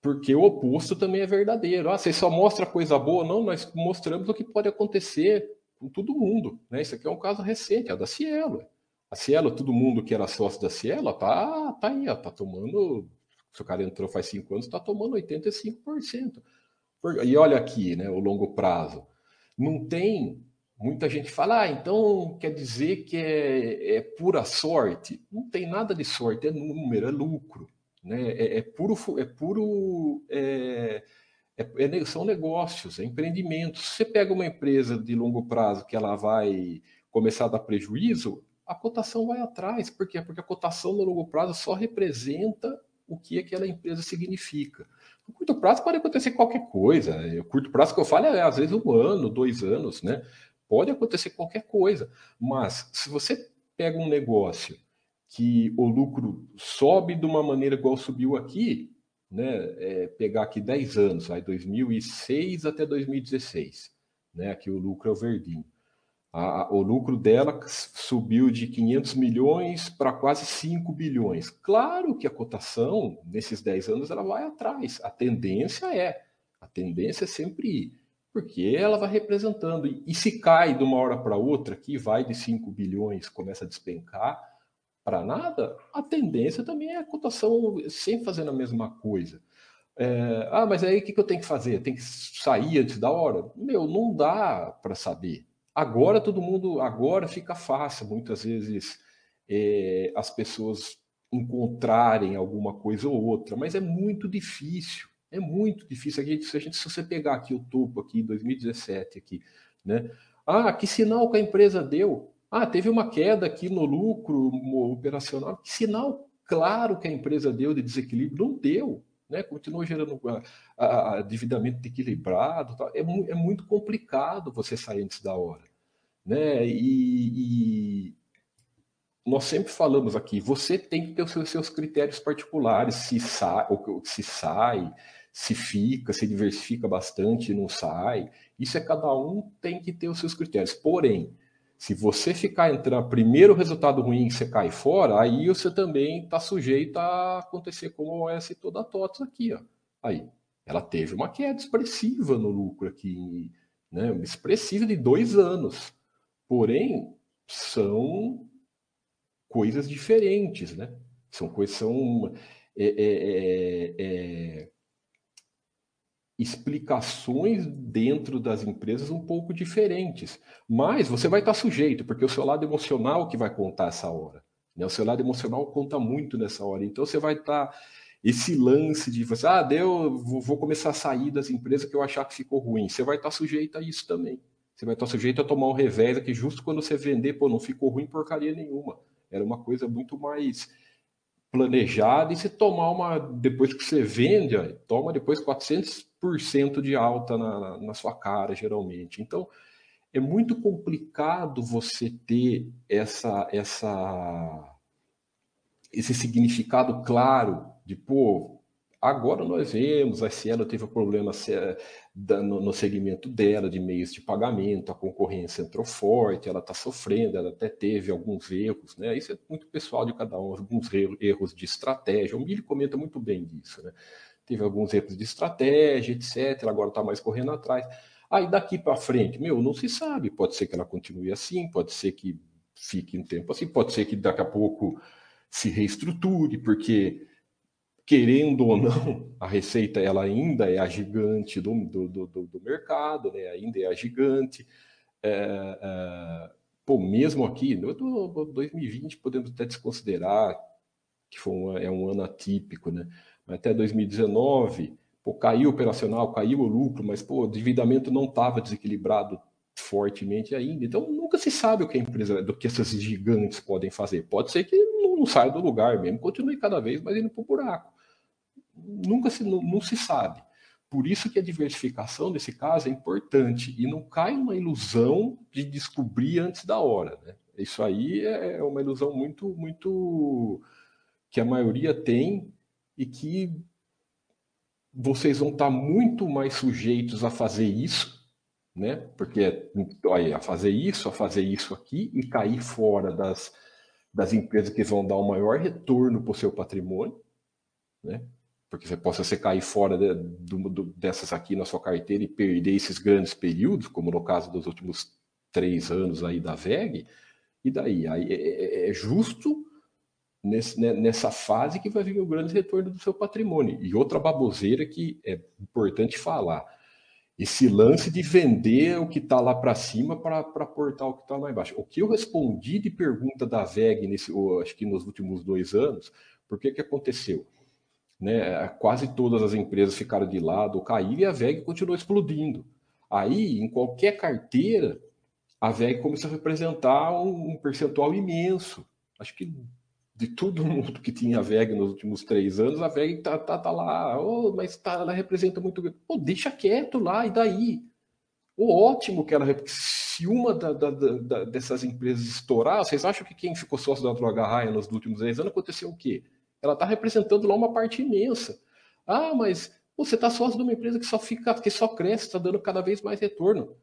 porque o oposto também é verdadeiro. Ah, você só mostra coisa boa? Não, nós mostramos o que pode acontecer com todo mundo. Né? Isso aqui é um caso recente, é da Cielo. A Cielo, todo mundo que era sócio da Cielo, tá, tá aí, ó, tá tomando. Se o cara entrou faz cinco anos, está tomando 85%. E olha aqui, né, o longo prazo. Não tem. Muita gente fala, ah, então quer dizer que é, é pura sorte. Não tem nada de sorte, é número, é lucro. Né? É, é puro. É puro é, é, é, são negócios, é empreendimentos. Você pega uma empresa de longo prazo que ela vai começar a dar prejuízo, a cotação vai atrás. Por quê? Porque a cotação no longo prazo só representa o que aquela empresa significa. No curto prazo pode acontecer qualquer coisa. O curto prazo que eu falo é às vezes um ano, dois anos, né? Pode acontecer qualquer coisa. Mas se você pega um negócio que o lucro sobe de uma maneira igual subiu aqui, né? É, pegar aqui 10 anos, aí 2006 até 2016, né? Aqui o lucro é o verdinho. A, o lucro dela subiu de 500 milhões para quase 5 bilhões. Claro que a cotação, nesses 10 anos, ela vai atrás. A tendência é. A tendência é sempre ir. Porque ela vai representando. E, e se cai de uma hora para outra, que vai de 5 bilhões, começa a despencar para nada, a tendência também é a cotação sempre fazendo a mesma coisa. É, ah, mas aí o que, que eu tenho que fazer? Tem que sair antes da hora? Meu, não dá para saber. Agora todo mundo, agora fica fácil muitas vezes é, as pessoas encontrarem alguma coisa ou outra, mas é muito difícil, é muito difícil. A gente, se, a gente, se você pegar aqui o topo aqui, 2017 aqui, né? Ah, que sinal que a empresa deu? Ah, teve uma queda aqui no lucro operacional. Que sinal claro que a empresa deu de desequilíbrio? Não deu. Né? Continuou gerando a, a, a dividimento equilibrado. Tal. É, mu é, muito complicado você sair antes da hora. Né? E, e nós sempre falamos aqui, você tem que ter os seus, seus critérios particulares, se sai, ou, se sai, se fica, se diversifica bastante, não sai. Isso é cada um tem que ter os seus critérios. Porém, se você ficar entrando, primeiro resultado ruim você cai fora, aí você também está sujeito a acontecer como essa toda a TOTS aqui. Ó. Aí, ela teve uma queda expressiva no lucro aqui, né? expressiva de dois anos. Porém, são coisas diferentes, né? São coisas, são é, é, é, explicações dentro das empresas um pouco diferentes. Mas você vai estar sujeito, porque o seu lado emocional que vai contar essa hora. Né? O seu lado emocional conta muito nessa hora. Então você vai estar. Esse lance de você, ah, deu, vou começar a sair das empresas que eu achar que ficou ruim. Você vai estar sujeito a isso também. Você vai estar sujeito a tomar um revés aqui justo quando você vender, pô, não ficou ruim porcaria nenhuma. Era uma coisa muito mais planejada e você tomar uma, depois que você vende, toma depois 400% de alta na, na sua cara, geralmente. Então, é muito complicado você ter essa, essa, esse significado claro de, pô, agora nós vemos, a Cielo teve um problema no segmento dela de meios de pagamento, a concorrência entrou forte, ela está sofrendo, ela até teve alguns erros, né? Isso é muito pessoal de cada um, alguns erros de estratégia. O Mili comenta muito bem disso, né? Teve alguns erros de estratégia, etc. Agora está mais correndo atrás. Aí daqui para frente, meu, não se sabe. Pode ser que ela continue assim, pode ser que fique um tempo assim, pode ser que daqui a pouco se reestruture, porque querendo ou não, a receita ela ainda é a gigante do, do, do, do mercado, né? ainda é a gigante. É, é, pô, mesmo aqui, no 2020 podemos até desconsiderar que foi é um ano atípico, né? Até 2019, pô, caiu o operacional, caiu o lucro, mas pô, o endividamento não estava desequilibrado fortemente ainda. Então nunca se sabe o que a empresa, do que essas gigantes podem fazer. Pode ser que não, não saia do lugar mesmo, continue cada vez mais indo para o buraco nunca se, não, não se sabe. Por isso que a diversificação, nesse caso, é importante e não cai numa ilusão de descobrir antes da hora. Né? Isso aí é, é uma ilusão muito, muito que a maioria tem e que vocês vão estar muito mais sujeitos a fazer isso, né? Porque olha, a fazer isso, a fazer isso aqui e cair fora das, das empresas que vão dar o maior retorno para o seu patrimônio, né? porque você possa você cair fora de, dessas aqui na sua carteira e perder esses grandes períodos, como no caso dos últimos três anos aí da VEG, e daí? Aí é, é, é justo nesse, né, nessa fase que vai vir o grande retorno do seu patrimônio. E outra baboseira que é importante falar, esse lance de vender o que está lá para cima para aportar o que está lá embaixo. O que eu respondi de pergunta da VEG, nesse, acho que nos últimos dois anos, por que que aconteceu? né, quase todas as empresas ficaram de lado, caíram e a VEG continuou explodindo. Aí, em qualquer carteira, a VEG começou a representar um, um percentual imenso. Acho que de todo (laughs) mundo que tinha VEG nos últimos três anos, a VEG tá, tá, tá lá, oh, mas tá, ela representa muito. Pô, deixa quieto lá, e daí? O ótimo que ela. Se uma da, da, da, dessas empresas estourar, vocês acham que quem ficou sócio da Droga Raia nos últimos 10 anos aconteceu o quê? Ela está representando lá uma parte imensa. Ah, mas você está sócio de uma empresa que só fica, que só cresce, está dando cada vez mais retorno.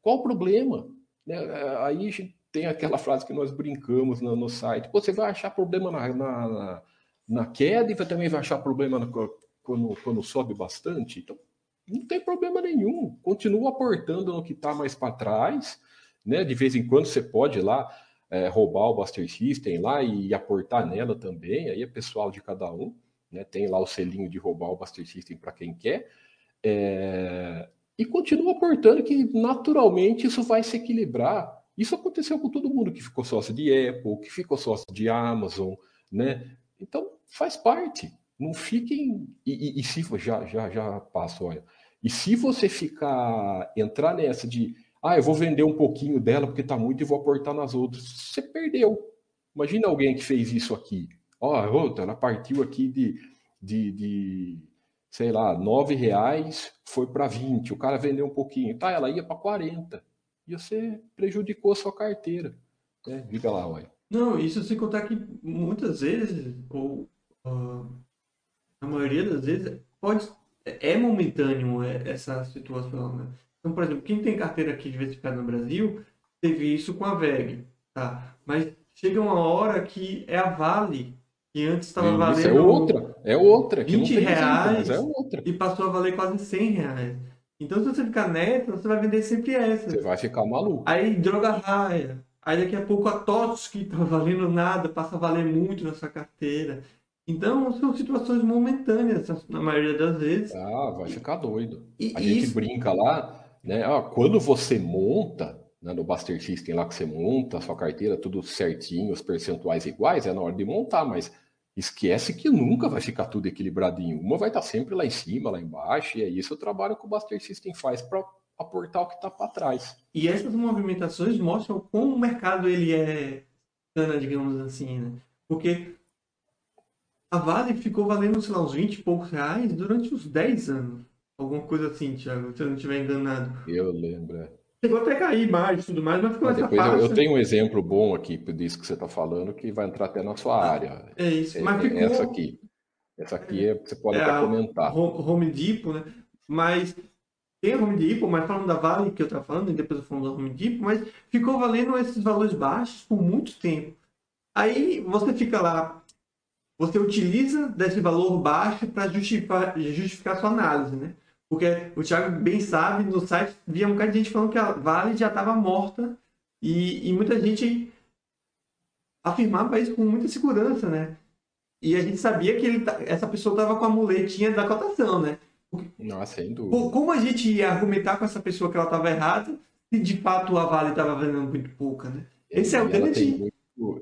Qual o problema? Né? Aí tem aquela frase que nós brincamos no, no site. Pô, você vai achar problema na, na, na queda e também vai achar problema quando, quando sobe bastante. Então, não tem problema nenhum. Continua aportando no que está mais para trás. Né? De vez em quando você pode ir lá é, roubar o Buster System lá e aportar nela também. Aí é pessoal de cada um. Né? Tem lá o selinho de roubar o Buster System para quem quer. É... E continua aportando que naturalmente isso vai se equilibrar. Isso aconteceu com todo mundo que ficou sócio de Apple, que ficou sócio de Amazon, né? Então faz parte. Não fiquem. E, e, e se já já já passo, olha. E se você ficar entrar nessa de ah, eu vou vender um pouquinho dela porque está muito e vou aportar nas outras, você perdeu. Imagina alguém que fez isso aqui. Ó, oh, outra, ela partiu aqui de, de, de sei lá, nove reais, foi para 20. O cara vendeu um pouquinho. Tá, ela ia para 40. E você prejudicou a sua carteira. Né? Diga lá, olha. Não, isso sem contar que muitas vezes, ou uh, a maioria das vezes, pode é momentâneo é, essa situação, né? Então, por exemplo, quem tem carteira aqui diversificada no Brasil, teve isso com a VEG, tá? Mas chega uma hora que é a Vale, que antes estava valendo... é outra, é outra. Que 20 reais é outra. e passou a valer quase 100 reais. Então, se você ficar nessa, você vai vender sempre essa. Você vai ficar maluco. Aí, droga raia. Aí, daqui a pouco, a TOTS, que tá valendo nada, passa a valer muito na sua carteira. Então, são situações momentâneas, na maioria das vezes. Ah, vai ficar doido. E, a gente isso... brinca lá, né? Ah, quando você monta, né, no Buster System lá que você monta a sua carteira, tudo certinho, os percentuais iguais, é na hora de montar, mas esquece que nunca vai ficar tudo equilibradinho. Uma vai estar sempre lá em cima, lá embaixo, e é isso o trabalho que o Buster System faz para aportar o que está para trás. E essas movimentações mostram como o mercado ele é cana, digamos assim, né? Porque a Vale ficou valendo, sei lá, uns 20 e poucos reais durante uns 10 anos. Alguma coisa assim, Thiago, se eu não estiver enganado. Eu lembro. É. Chegou até a cair mais e tudo mais, mas ficou mas nessa faixa. Eu, tenho um exemplo bom aqui disso que você está falando, que vai entrar até na sua ah, área. É isso, é, mas ficou... Essa aqui. Essa aqui é, você pode é até comentar. Home Depot, né? Mas tem a Home Depot, mas falando da Vale que eu estava falando, e depois eu falo da Home Depot, mas ficou valendo esses valores baixos por muito tempo. Aí você fica lá, você utiliza desse valor baixo para justificar, justificar sua análise, né? Porque o Thiago bem sabe, no site via um cara de gente falando que a Vale já estava morta e, e muita gente afirmava isso com muita segurança, né? E a gente sabia que ele, essa pessoa estava com a muletinha da cotação, né? Nossa, sem dúvida. Como a gente ia argumentar com essa pessoa que ela estava errada se de fato a Vale estava vendendo muito pouca, né? Esse é o grande...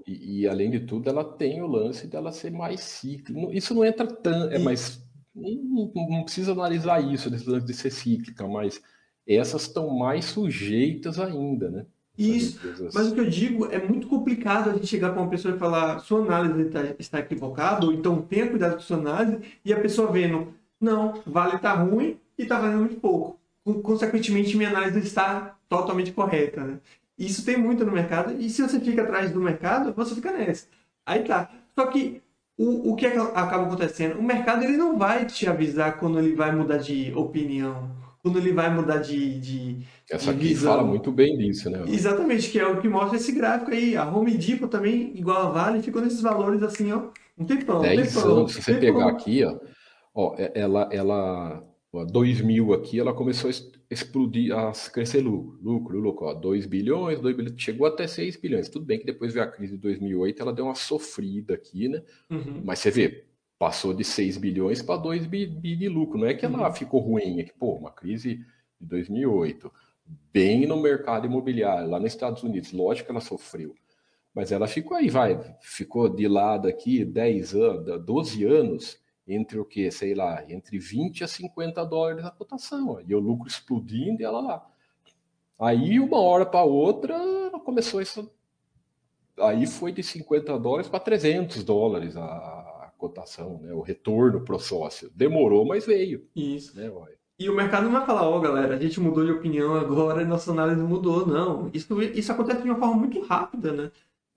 E, e, além de tudo, ela tem o lance dela ser mais cíclica. Isso não entra tão. É mais. Não, não, precisa analisar isso, de ser cíclica, mas essas estão mais sujeitas ainda, né? Isso, mas o que eu digo é muito complicado a gente chegar para uma pessoa e falar sua análise está, está equivocada, ou então tenha cuidado com sua análise, e a pessoa vendo, não, vale está ruim e está valendo muito pouco. Consequentemente, minha análise está totalmente correta, né? Isso tem muito no mercado. E se você fica atrás do mercado, você fica nessa. Aí tá. Só que o, o que acaba acontecendo? O mercado ele não vai te avisar quando ele vai mudar de opinião, quando ele vai mudar de. de Essa de aqui visão. fala muito bem disso, né? Exatamente, que é o que mostra esse gráfico aí. A Home Depot também, igual a Vale, ficou nesses valores assim, ó. Um tempão. 10 um tempão, anos. Se você pegar aqui, ó, ó, é, ela, ela 2000 aqui, ela começou a explodir, a crescer lucro, lucro, lucro, ó, 2 bilhões, 2 bilhões, chegou até 6 bilhões. Tudo bem que depois veio a crise de 2008, ela deu uma sofrida aqui, né? Uhum. Mas você vê, passou de 6 bilhões para 2 bilhões de lucro. Não é que ela uhum. ficou ruim, é que, pô, uma crise de 2008, bem no mercado imobiliário, lá nos Estados Unidos, lógico que ela sofreu. Mas ela ficou aí, vai, ficou de lado aqui 10 anos, 12 anos, entre o que, sei lá, entre 20 a 50 dólares a cotação. E o lucro explodindo e ela lá. Aí, uma hora para outra, começou essa aí foi de 50 dólares para 300 dólares a cotação, né? o retorno para o sócio. Demorou, mas veio. Isso. Né, e o mercado não vai falar, ó, oh, galera, a gente mudou de opinião agora e nossa análise mudou. Não. Isso, isso acontece de uma forma muito rápida, né?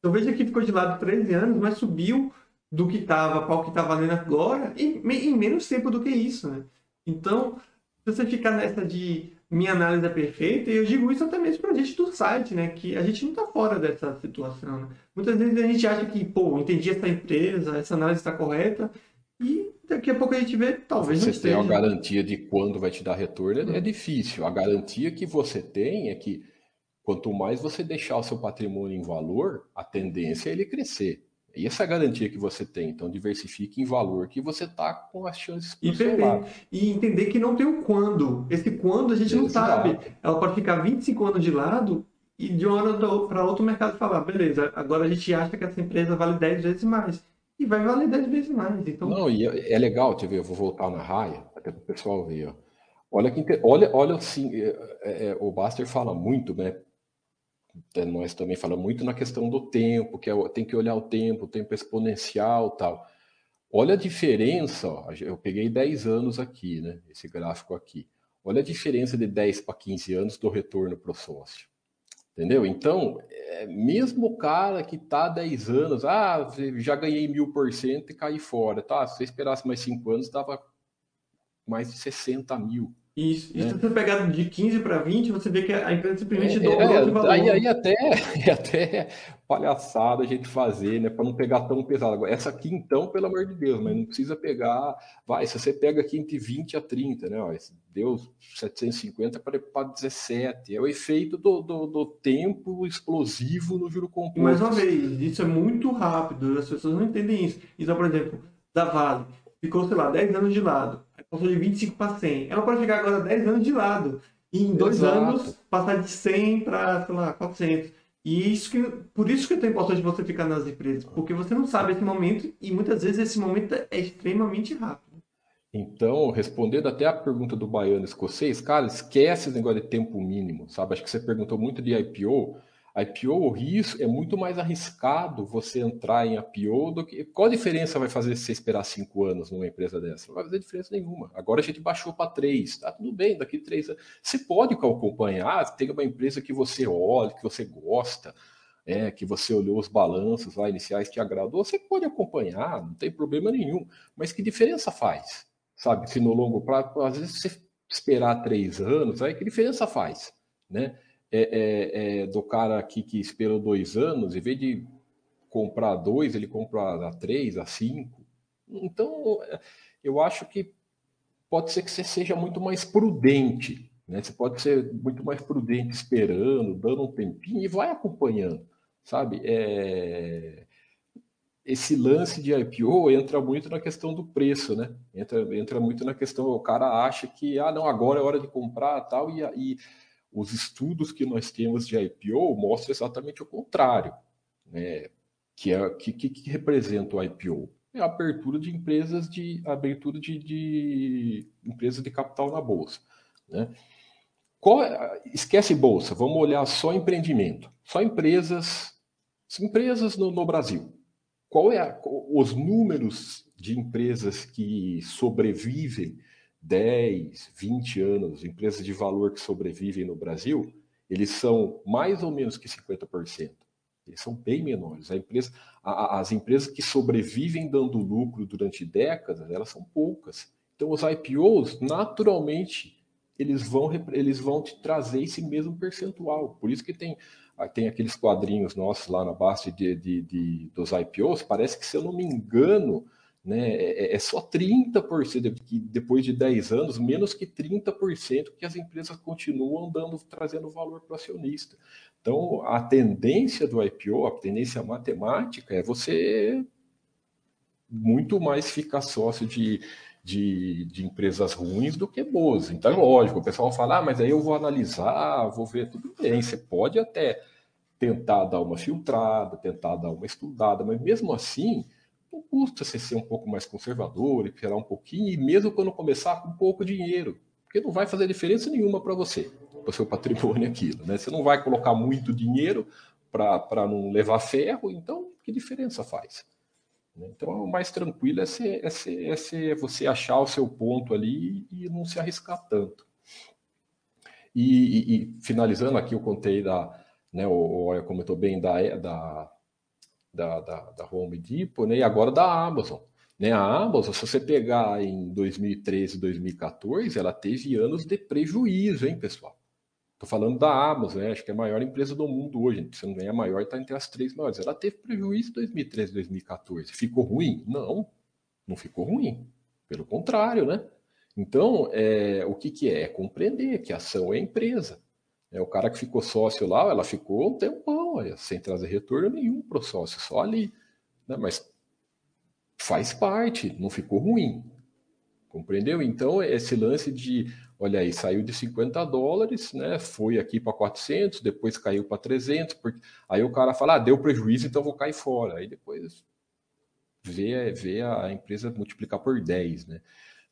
Eu vejo que ficou de lado 13 anos, mas subiu do que estava para o que está valendo agora em, em menos tempo do que isso, né? Então, se você ficar nessa de minha análise é perfeita, e eu digo isso até mesmo para a gente do site, né? Que a gente não está fora dessa situação. Né? Muitas vezes a gente acha que, pô, entendi essa empresa, essa análise está correta, e daqui a pouco a gente vê, talvez você não esteja. Você tem a garantia de quando vai te dar retorno, é, é difícil. A garantia que você tem é que quanto mais você deixar o seu patrimônio em valor, a tendência é ele crescer. E essa é a garantia que você tem. Então, diversifique em valor que você está com as chances e, e entender que não tem o quando. Esse quando a gente não sabe. Ela pode ficar 25 anos de lado e de uma hora para outra o mercado falar, beleza, agora a gente acha que essa empresa vale 10 vezes mais. E vai valer 10 vezes mais. Então... Não, e é, é legal, deixa eu ver, eu vou voltar na raia, até para o pessoal ver. Ó. Olha, que, olha, olha assim, é, é, é, o Baster fala muito, né? Nós também falamos muito na questão do tempo, que é, tem que olhar o tempo, o tempo exponencial tal. Olha a diferença, ó, eu peguei 10 anos aqui, né? Esse gráfico aqui. Olha a diferença de 10 para 15 anos do retorno para o sócio. Entendeu? Então, é, mesmo o cara que está 10 anos, ah, já ganhei mil por cento e caí fora, tá? Se você esperasse mais 5 anos, dava mais de 60 mil. Isso. E se você pegar de 15 para 20, você vê que a empresa simplesmente é, dobrou é, de valor. Aí, aí até, (laughs) até palhaçada a gente fazer, né? Para não pegar tão pesado. Agora, essa aqui, então, pelo amor de Deus, mas não precisa pegar. Vai, se você pega aqui entre 20 a 30, né? Ó, deu 750 para 17. É o efeito do, do, do, tempo explosivo no juro composto. Mais uma vez, isso é muito rápido, as pessoas não entendem isso. Então, por exemplo, da Vale ficou, sei lá, 10 anos de lado passou de 25 para 100. Ela pode ficar agora 10 anos de lado. E em dois Exato. anos passar de 100 para, sei lá, 400. E isso que, por isso que é tão importante você ficar nas empresas, porque você não sabe esse momento e muitas vezes esse momento é extremamente rápido. Então, respondendo até a pergunta do baiano escocês, cara, esquece esse negócio de tempo mínimo, sabe? Acho que você perguntou muito de IPO. IPO, o risco é muito mais arriscado você entrar em IPO do que. Qual a diferença vai fazer se você esperar cinco anos numa empresa dessa? Não vai fazer diferença nenhuma. Agora a gente baixou para três, tá tudo bem, daqui três anos. Você pode acompanhar, tem uma empresa que você olha, que você gosta, é, que você olhou os balanços lá iniciais, te agradou, você pode acompanhar, não tem problema nenhum. Mas que diferença faz? Sabe, se no longo prazo, às vezes você esperar três anos, aí que diferença faz? Né? É, é, é, do cara aqui que esperou dois anos, em vez de comprar dois, ele compra a três, a cinco. Então, eu acho que pode ser que você seja muito mais prudente. Né? Você pode ser muito mais prudente esperando, dando um tempinho e vai acompanhando, sabe? É... Esse lance de IPO entra muito na questão do preço, né? Entra, entra muito na questão, o cara acha que, ah, não, agora é hora de comprar tal, e, e os estudos que nós temos de IPO mostram exatamente o contrário, né? que, é, que, que representa o IPO? É a abertura de empresas de abertura de, de empresas de capital na bolsa. Né? Qual é, esquece bolsa, vamos olhar só empreendimento, só empresas, empresas no, no Brasil. Qual é a, os números de empresas que sobrevivem 10, 20 anos, empresas de valor que sobrevivem no Brasil, eles são mais ou menos que 50%. Eles são bem menores. Empresa, a, as empresas que sobrevivem dando lucro durante décadas, elas são poucas. Então, os IPOs, naturalmente, eles vão, eles vão te trazer esse mesmo percentual. Por isso que tem, tem aqueles quadrinhos nossos lá na base de, de, de dos IPOs. Parece que, se eu não me engano, né, é, é só 30%, que depois de 10 anos, menos que 30% que as empresas continuam dando, trazendo valor para o acionista. Então, a tendência do IPO, a tendência matemática, é você muito mais ficar sócio de, de, de, empresas ruins do que boas. Então, é lógico, o pessoal fala, ah, mas aí eu vou analisar, vou ver tudo bem. Você pode até tentar dar uma filtrada, tentar dar uma estudada, mas mesmo assim, não custa você ser um pouco mais conservador, esperar um pouquinho, e mesmo quando começar com pouco dinheiro, porque não vai fazer diferença nenhuma para você, para o seu patrimônio aquilo. Né? Você não vai colocar muito dinheiro para não levar ferro, então que diferença faz? Então, o mais tranquilo é, ser, é, ser, é, ser, é você achar o seu ponto ali e não se arriscar tanto. E, e, e finalizando aqui, eu contei da, né, o Oya comentou bem da, da, da, da, da Home Depot, né, e agora da Amazon. Né, a Amazon, se você pegar em 2013, 2014, ela teve anos de prejuízo, hein, pessoal? Estou falando da Amazon, né? acho que é a maior empresa do mundo hoje. Se não é a maior, está entre as três maiores. Ela teve prejuízo em 2013, 2014. Ficou ruim? Não, não ficou ruim. Pelo contrário, né? Então, é, o que, que é? É compreender que a ação é empresa. É, o cara que ficou sócio lá, ela ficou um tempão, olha, sem trazer retorno nenhum para o sócio, só ali. Né? Mas faz parte, não ficou ruim. Compreendeu? Então, esse lance de olha aí, saiu de 50 dólares, né? Foi aqui para 400, depois caiu para 300, porque aí o cara fala, ah, deu prejuízo, então vou cair fora. Aí depois vê, vê a empresa multiplicar por 10, né?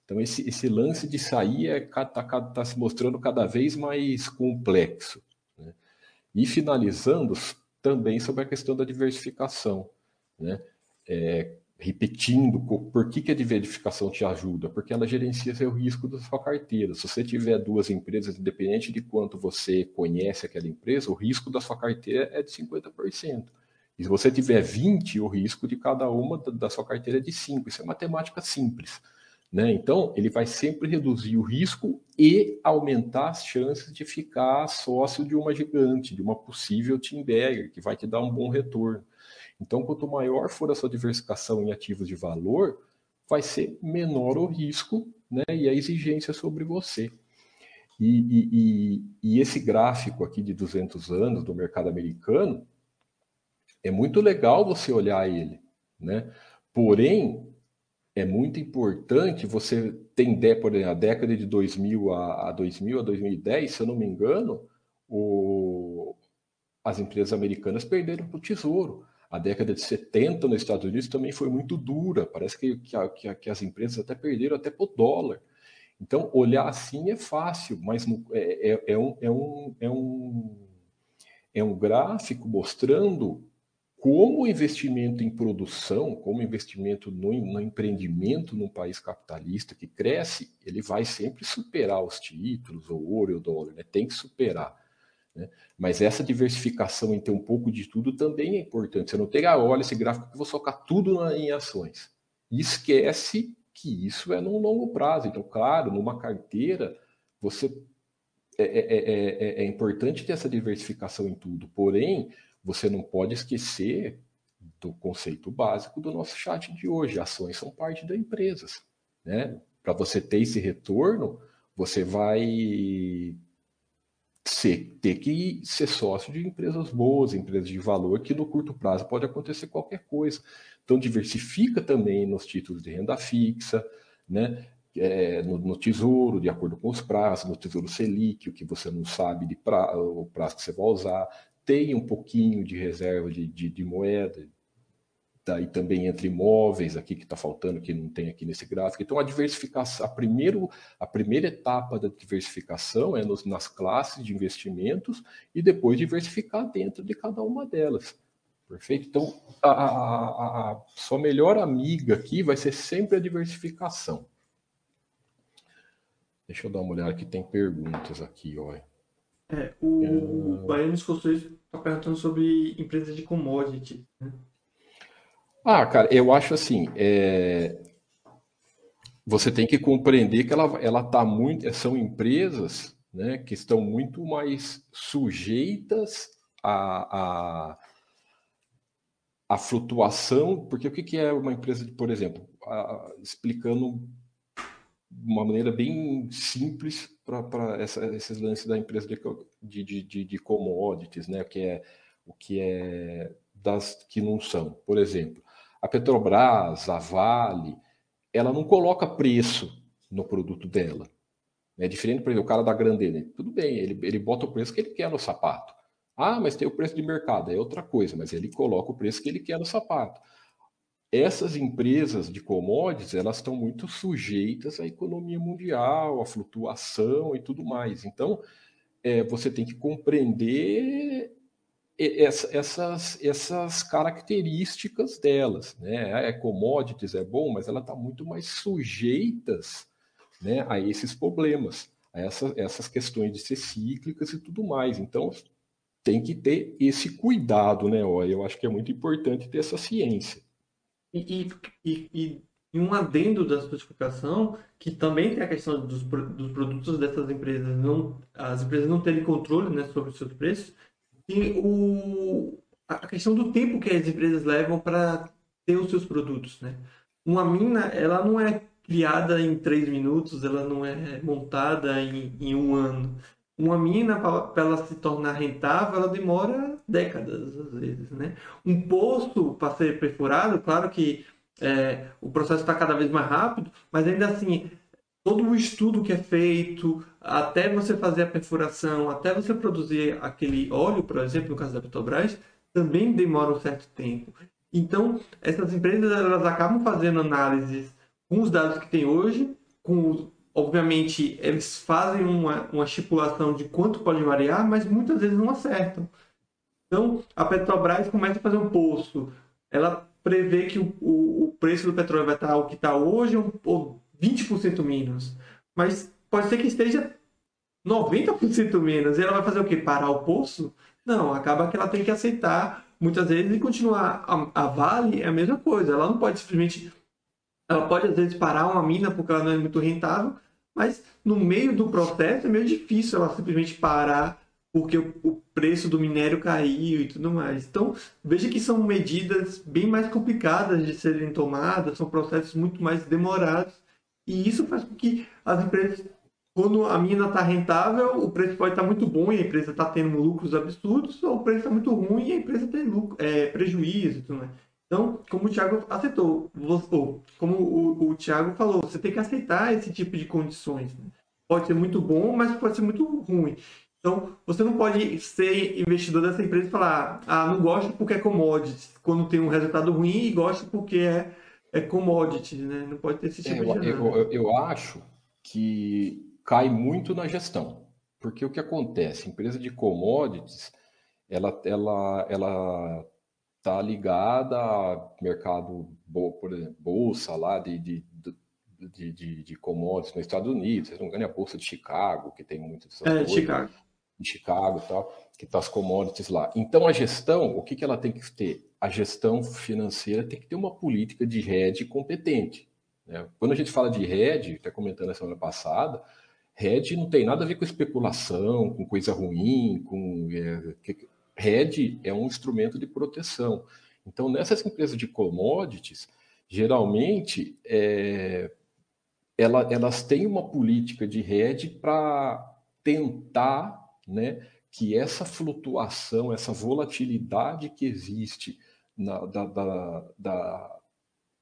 Então esse, esse lance de sair está é, tá, tá se mostrando cada vez mais complexo. Né? E finalizando também sobre a questão da diversificação, né? É, repetindo por que, que a diversificação te ajuda, porque ela gerencia seu risco da sua carteira. Se você tiver duas empresas, independente de quanto você conhece aquela empresa, o risco da sua carteira é de 50%. E se você tiver 20, o risco de cada uma da sua carteira é de 5. Isso é matemática simples. Né? Então, ele vai sempre reduzir o risco e aumentar as chances de ficar sócio de uma gigante, de uma possível team bagger, que vai te dar um bom retorno. Então, quanto maior for a sua diversificação em ativos de valor, vai ser menor o risco né, e a exigência sobre você. E, e, e, e, esse gráfico aqui de 200 anos do mercado americano é muito legal você olhar ele, né? Porém, é muito importante você ter, por exemplo, a década de 2000 a, a 2000 a 2010, se eu não me engano, o, as empresas americanas perderam para o tesouro. A década de 70 nos Estados Unidos também foi muito dura. Parece que, que, que as empresas até perderam até por dólar. Então, olhar assim é fácil, mas é, é, é, um, é, um, é, um, é um gráfico mostrando como investimento em produção, como investimento no, no empreendimento num país capitalista que cresce, ele vai sempre superar os títulos, o ouro e o dólar, né? tem que superar. Né? Mas essa diversificação em ter um pouco de tudo também é importante. Você não tem, ah, olha esse gráfico que vou socar tudo na, em ações. E esquece que isso é no longo prazo. Então, claro, numa carteira, você é, é, é, é, importante ter essa diversificação em tudo. Porém, você não pode esquecer do conceito básico do nosso chat de hoje. Ações são parte da empresa. Né? Para você ter esse retorno, você vai ser, ter que ser sócio de empresas boas, empresas de valor, que no curto prazo pode acontecer qualquer coisa. Então, diversifica também nos títulos de renda fixa, né? É, no, no, tesouro, de acordo com os prazos, no tesouro Selic, o que você não sabe de pra, o prazo que você vai usar. Tem um pouquinho de reserva de, de, de moeda, daí tá também entre imóveis aqui que está faltando, que não tem aqui nesse gráfico. Então, a diversificação, a, primeiro, a primeira etapa da diversificação é nos, nas classes de investimentos e depois diversificar dentro de cada uma delas. Perfeito? Então, a, a, a sua melhor amiga aqui vai ser sempre a diversificação. Deixa eu dar uma olhada que tem perguntas aqui, olha. É, o é... Baiano Construído está perguntando sobre empresas de commodity. Né? Ah, cara, eu acho assim, é... você tem que compreender que ela, ela tá muito, são empresas, né, que estão muito mais sujeitas a, a, a flutuação, porque o que, que é uma empresa, de, por exemplo, a, explicando uma maneira bem simples para esses lances da empresa de, de, de, de commodities, né, que é o que é das que não são. Por exemplo, a Petrobras, a Vale, ela não coloca preço no produto dela. É diferente, por exemplo, o cara da Grandene. Tudo bem, ele, ele bota o preço que ele quer no sapato. Ah, mas tem o preço de mercado, é outra coisa, mas ele coloca o preço que ele quer no sapato. Essas empresas de commodities, elas estão muito sujeitas à economia mundial, à flutuação e tudo mais. Então, é, você tem que compreender essas, essas características delas. Né? É commodities, é bom, mas ela está muito mais sujeitas né, a esses problemas, a essa, essas questões de ser cíclicas e tudo mais. Então, tem que ter esse cuidado, né? Eu acho que é muito importante ter essa ciência. E, e, e, e um adendo da certificação, que também tem a questão dos, dos produtos dessas empresas, não, as empresas não terem controle né, sobre os seus preços, e o, a questão do tempo que as empresas levam para ter os seus produtos. Né? Uma mina, ela não é criada em três minutos, ela não é montada em, em um ano. Uma mina, para ela se tornar rentável, ela demora décadas, às vezes. Né? Um poço, para ser perfurado, claro que é, o processo está cada vez mais rápido, mas ainda assim, todo o estudo que é feito, até você fazer a perfuração, até você produzir aquele óleo, por exemplo, no caso da Petrobras, também demora um certo tempo. Então, essas empresas elas acabam fazendo análises com os dados que tem hoje, com obviamente eles fazem uma, uma estipulação de quanto pode variar, mas muitas vezes não acertam. Então, a Petrobras começa a fazer um poço, ela prevê que o, o, o preço do petróleo vai estar o que está hoje ou 20% menos. Mas pode ser que esteja 90% menos. E ela vai fazer o quê? Parar o poço? Não, acaba que ela tem que aceitar muitas vezes e continuar. A, a Vale é a mesma coisa. Ela não pode simplesmente. Ela pode às vezes parar uma mina porque ela não é muito rentável, mas no meio do processo é meio difícil ela simplesmente parar porque o preço do minério caiu e tudo mais. Então, veja que são medidas bem mais complicadas de serem tomadas, são processos muito mais demorados, e isso faz com que as empresas, quando a mina está rentável, o preço pode estar tá muito bom e a empresa está tendo lucros absurdos, ou o preço está muito ruim e a empresa tem lucro, é, prejuízo e tudo mais. Então, como o Thiago aceitou, como o, o Thiago falou, você tem que aceitar esse tipo de condições. Né? Pode ser muito bom, mas pode ser muito ruim. Então, você não pode ser investidor dessa empresa e falar, ah, não gosto porque é commodity, quando tem um resultado ruim, e gosto porque é, é commodity, né? Não pode ter esse tipo é, de eu, eu, eu acho que cai muito na gestão. Porque o que acontece? Empresa de commodities, ela ela ela está ligada a mercado, por exemplo, bolsa lá de, de, de, de, de commodities nos Estados Unidos, vocês não ganham a bolsa de Chicago, que tem muitas é, coisas. Chicago em Chicago e tal, que está as commodities lá. Então, a gestão, o que, que ela tem que ter? A gestão financeira tem que ter uma política de hedge competente. Né? Quando a gente fala de hedge, até comentando a semana passada, hedge não tem nada a ver com especulação, com coisa ruim, com... É, hedge é um instrumento de proteção. Então, nessas empresas de commodities, geralmente, é, ela, elas têm uma política de hedge para tentar né, que essa flutuação, essa volatilidade que existe na, da, da, da,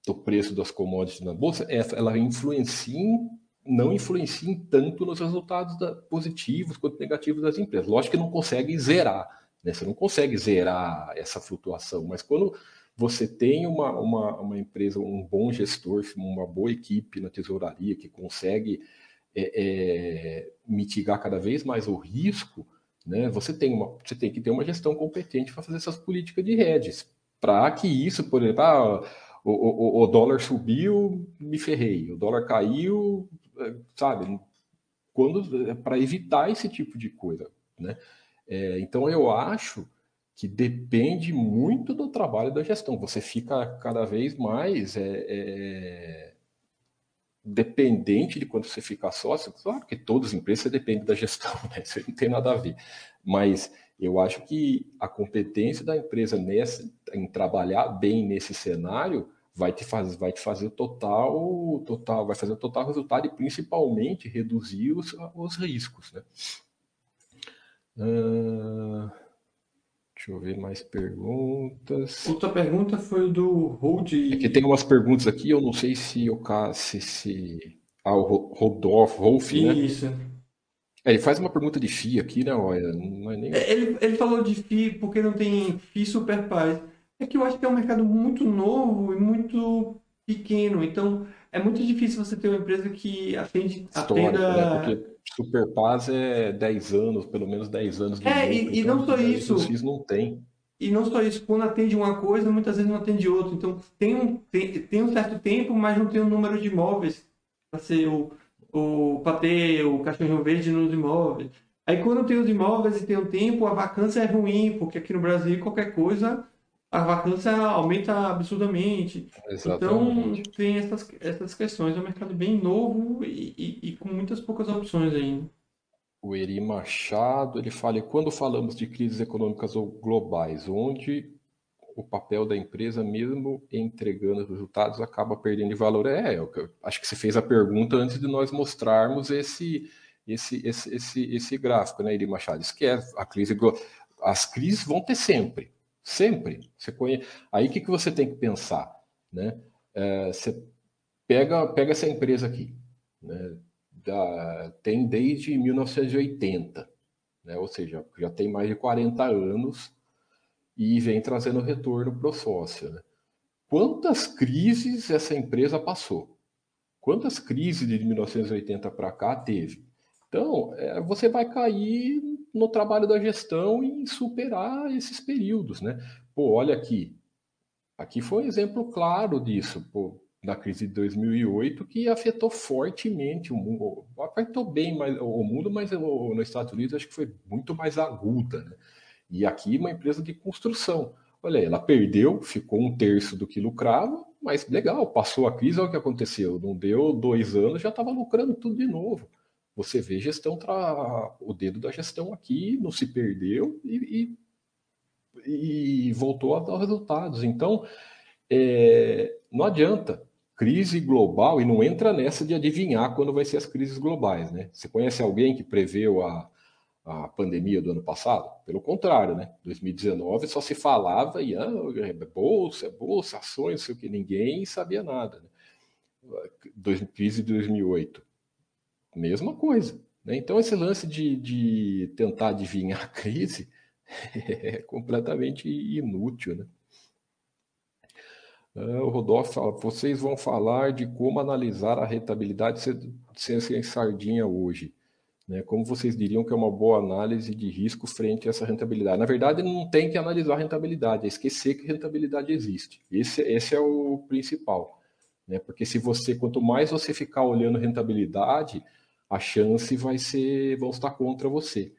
do preço das commodities na bolsa, ela influencia, não influencia tanto nos resultados da, positivos quanto negativos das empresas. Lógico que não consegue zerar, né? você não consegue zerar essa flutuação, mas quando você tem uma, uma, uma empresa, um bom gestor, uma boa equipe na tesouraria que consegue é, é, mitigar cada vez mais o risco, né, você, tem uma, você tem que ter uma gestão competente para fazer essas políticas de hedges. Para que isso, por exemplo, ah, o, o, o, dólar subiu, me ferrei, o dólar caiu, é, sabe? Quando é para evitar esse tipo de coisa, né? É, então eu acho que depende muito do trabalho da gestão. Você fica cada vez mais é, é dependente de quando você fica sócio, claro que todas as empresas dependem da gestão, (laughs) né? isso não tem nada a ver. Mas eu acho que a competência da empresa nessa, em trabalhar bem nesse cenário vai te fazer, vai te fazer total, total, vai fazer total resultado e principalmente reduzir os, os riscos, né? Uh... Deixa eu ver mais perguntas. Outra pergunta foi do Hold. É que tem umas perguntas aqui, eu não sei se o se, se... Ah, o Rodolfo, Rolf, né? Isso. É, ele faz uma pergunta de FI aqui, né? Olha, não é nem... É, ele, ele falou de FI porque não tem FI super paz. É que eu acho que é um mercado muito novo e muito pequeno. Então, é muito difícil você ter uma empresa que atende, Histórico, atenda... né? Porque Superpaz é 10 anos, pelo menos 10 anos de É, e, e então, não só isso. Os não tem. E não só isso, quando atende uma coisa, muitas vezes não atende outra. Então tem um, tem, tem um certo tempo, mas não tem um número de imóveis para ser o, o para ter o cachorro verde nos imóveis. Aí quando tem os imóveis e tem um tempo, a vacância é ruim, porque aqui no Brasil qualquer coisa a vacância aumenta absurdamente. Exatamente. Então tem essas, essas questões. É um mercado bem novo e, e, e com muitas poucas opções ainda o Eri Machado, ele fala, quando falamos de crises econômicas ou globais, onde o papel da empresa, mesmo entregando resultados, acaba perdendo valor? É, eu acho que você fez a pergunta antes de nós mostrarmos esse, esse, esse, esse, esse gráfico, né, Eri Machado? Esquece, a crise, as crises vão ter sempre, sempre. Você conhece, aí o que, que você tem que pensar? Né? É, você pega, pega essa empresa aqui, né? da, tem desde 1980, né? ou seja, já tem mais de 40 anos e vem trazendo retorno para o sócio. Né? Quantas crises essa empresa passou? Quantas crises de 1980 para cá teve? Então, é, você vai cair no trabalho da gestão e superar esses períodos, né? Pô, olha aqui. Aqui foi um exemplo claro disso. Pô, da crise de 2008 que afetou fortemente o mundo, afetou bem mais o mundo, mas nos Estados Unidos acho que foi muito mais aguda. Né? E aqui uma empresa de construção. Olha, ela perdeu, ficou um terço do que lucrava, mas legal, passou a crise, olha o que aconteceu. Não deu dois anos, já estava lucrando tudo de novo. Você vê gestão, tra... o dedo da gestão aqui não se perdeu e, e, e voltou a dar resultados. Então, é, não adianta crise global e não entra nessa de adivinhar quando vai ser as crises globais, né? Você conhece alguém que preveu a, a pandemia do ano passado? Pelo contrário, né? 2019 só se falava e ah, é bolsa, bolsa, ações, sei o que, ninguém sabia nada. Né? crise de 2008, mesma coisa. Né? Então esse lance de, de tentar adivinhar a crise (laughs) é completamente inútil, né? Uh, o Rodolfo fala, vocês vão falar de como analisar a rentabilidade sem ser sardinha hoje. Né? Como vocês diriam que é uma boa análise de risco frente a essa rentabilidade? Na verdade, não tem que analisar a rentabilidade, é esquecer que rentabilidade existe. Esse, esse é o principal. Né? Porque se você, quanto mais você ficar olhando rentabilidade, a chance vai ser, vão estar contra você.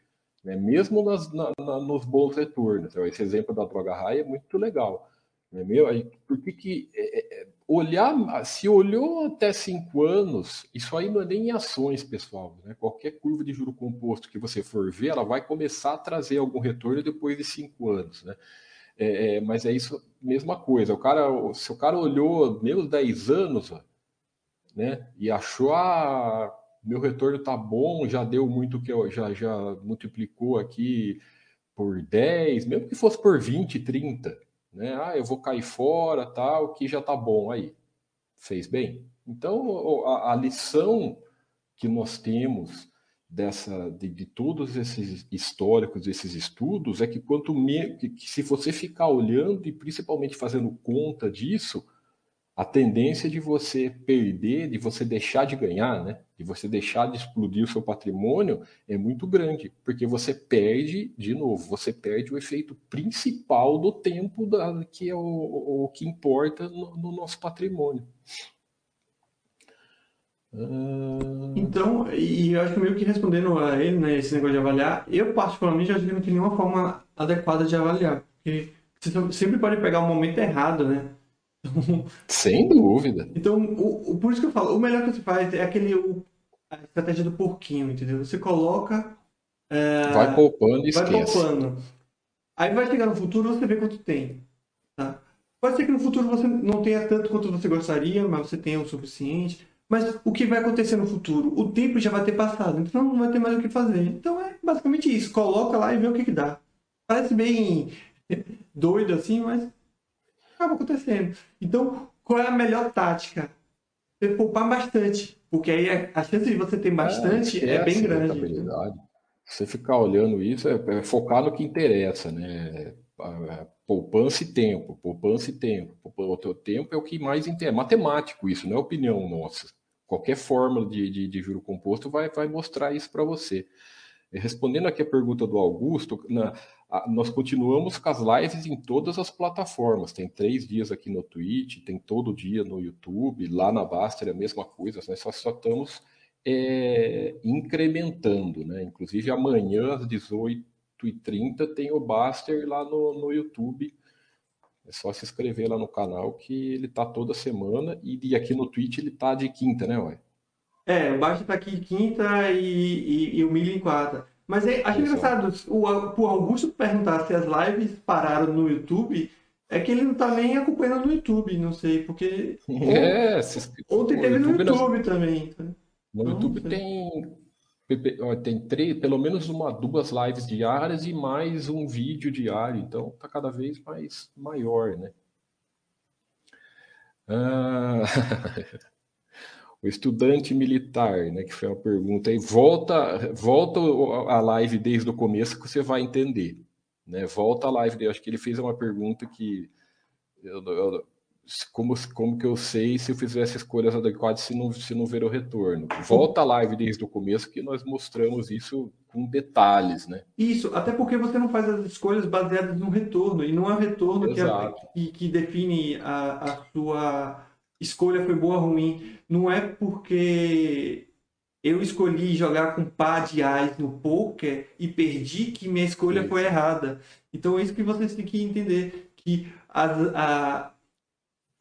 Né? Mesmo nas, na, na, nos bons retornos. Então, esse exemplo da droga raia é muito legal não é meu? Aí, por que, que é, é, é, olhar, se olhou até cinco anos, isso aí não é nem em ações, pessoal. Né? Qualquer curva de juro composto que você for ver, ela vai começar a trazer algum retorno depois de cinco anos. Né? É, é, mas é isso, mesma coisa. O cara, se o cara olhou menos 10 anos né, e achou, ah, meu retorno tá bom, já deu muito que eu já, já multiplicou aqui por 10, mesmo que fosse por 20, 30 né? Ah, eu vou cair fora, tal, que já tá bom aí. Fez bem. Então, a, a lição que nós temos dessa de, de, todos esses históricos, esses estudos, é que quanto me, que, que se você ficar olhando e principalmente fazendo conta disso, a tendência de você perder, de você deixar de ganhar, né? de você deixar de explodir o seu patrimônio é muito grande, porque você perde, de novo, você perde o efeito principal do tempo, da, que é o, o que importa no, no nosso patrimônio. Ah. Então, e eu acho que meio que respondendo a ele, né, esse negócio de avaliar, eu particularmente acho que não tem nenhuma forma adequada de avaliar, porque você sempre pode pegar o momento errado, né? (laughs) Sem dúvida. Então, o, o, por isso que eu falo, o melhor que você faz é aquele o, a estratégia do porquinho, entendeu? Você coloca. É, vai poupando e vai esquece. poupando. Aí vai chegar no futuro você vê quanto tem. Tá? Pode ser que no futuro você não tenha tanto quanto você gostaria, mas você tenha o suficiente. Mas o que vai acontecer no futuro? O tempo já vai ter passado, então não vai ter mais o que fazer. Então é basicamente isso. Coloca lá e vê o que, que dá. Parece bem (laughs) doido assim, mas acaba acontecendo. Então, qual é a melhor tática? Você poupar bastante, porque aí a chance de você ter bastante é, é bem grande. Você ficar olhando isso é, é, focar no que interessa, né? Poupança e tempo, poupança e tempo. o teu tempo é o que mais interessa. É matemático isso, não é opinião nossa. Qualquer fórmula de, de, de juro composto vai, vai mostrar isso para você. Respondendo aqui a pergunta do Augusto, na, nós continuamos com as lives em todas as plataformas. Tem três dias aqui no Twitch, tem todo dia no YouTube, lá na Baster é a mesma coisa, nós só, só estamos é, incrementando, né? Inclusive amanhã às 18h30 tem o Baster lá no, no YouTube. É só se inscrever lá no canal que ele tá toda semana e, e aqui no Twitch ele tá de quinta, né, Ué? É, o Baixo tá aqui quinta e, e, e o Milho em quarta. Mas é, acho engraçado, o, o Augusto perguntar se as lives pararam no YouTube, é que ele não tá nem acompanhando no YouTube, não sei, porque. (laughs) É, ontem teve no YouTube também. Tá? No YouTube tem, tem três, pelo menos uma, duas lives diárias e mais um vídeo diário, então tá cada vez mais maior, né? Ah... (laughs) o estudante militar, né, que foi uma pergunta, aí volta, volta a live desde o começo que você vai entender, né? Volta a live, eu acho que ele fez uma pergunta que eu, eu, como, como que eu sei se eu fizesse escolhas adequadas se não, se não ver o retorno? Volta a live desde o começo que nós mostramos isso com detalhes, né? Isso, até porque você não faz as escolhas baseadas no retorno, e não é o retorno que, é, que, que, define a, a sua escolha foi boa ou ruim. Não é porque eu escolhi jogar com par de ais no poker e perdi que minha escolha isso. foi errada. Então é isso que vocês têm que entender, que a,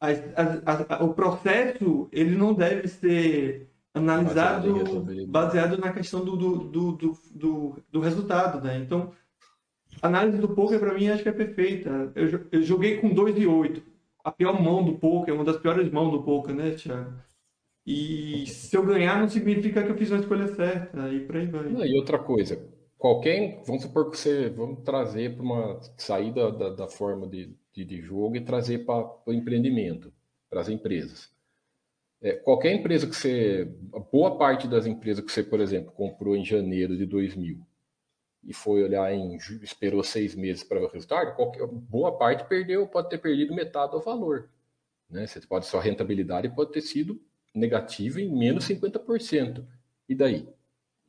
a, a, o processo ele não deve ser analisado baseado na questão do, do, do, do, do resultado, né? Então, a análise do poker para mim acho que é perfeita. Eu, eu joguei com 2 e 8 a pior mão do poker, uma das piores mãos do poker, né, Thiago? E se eu ganhar, não significa que eu fiz uma escolha certa, e por aí vai. e outra coisa, qualquer. Vamos supor que você. Vamos trazer para uma saída da, da forma de, de, de, jogo e trazer para o empreendimento, para as empresas. É, qualquer empresa que você. Boa parte das empresas que você, por exemplo, comprou em janeiro de 2000 e foi olhar em esperou seis meses para o resultado, qualquer, boa parte perdeu, pode ter perdido metade do valor. Né? Você pode, sua rentabilidade pode ter sido negativa em menos 50%. E daí?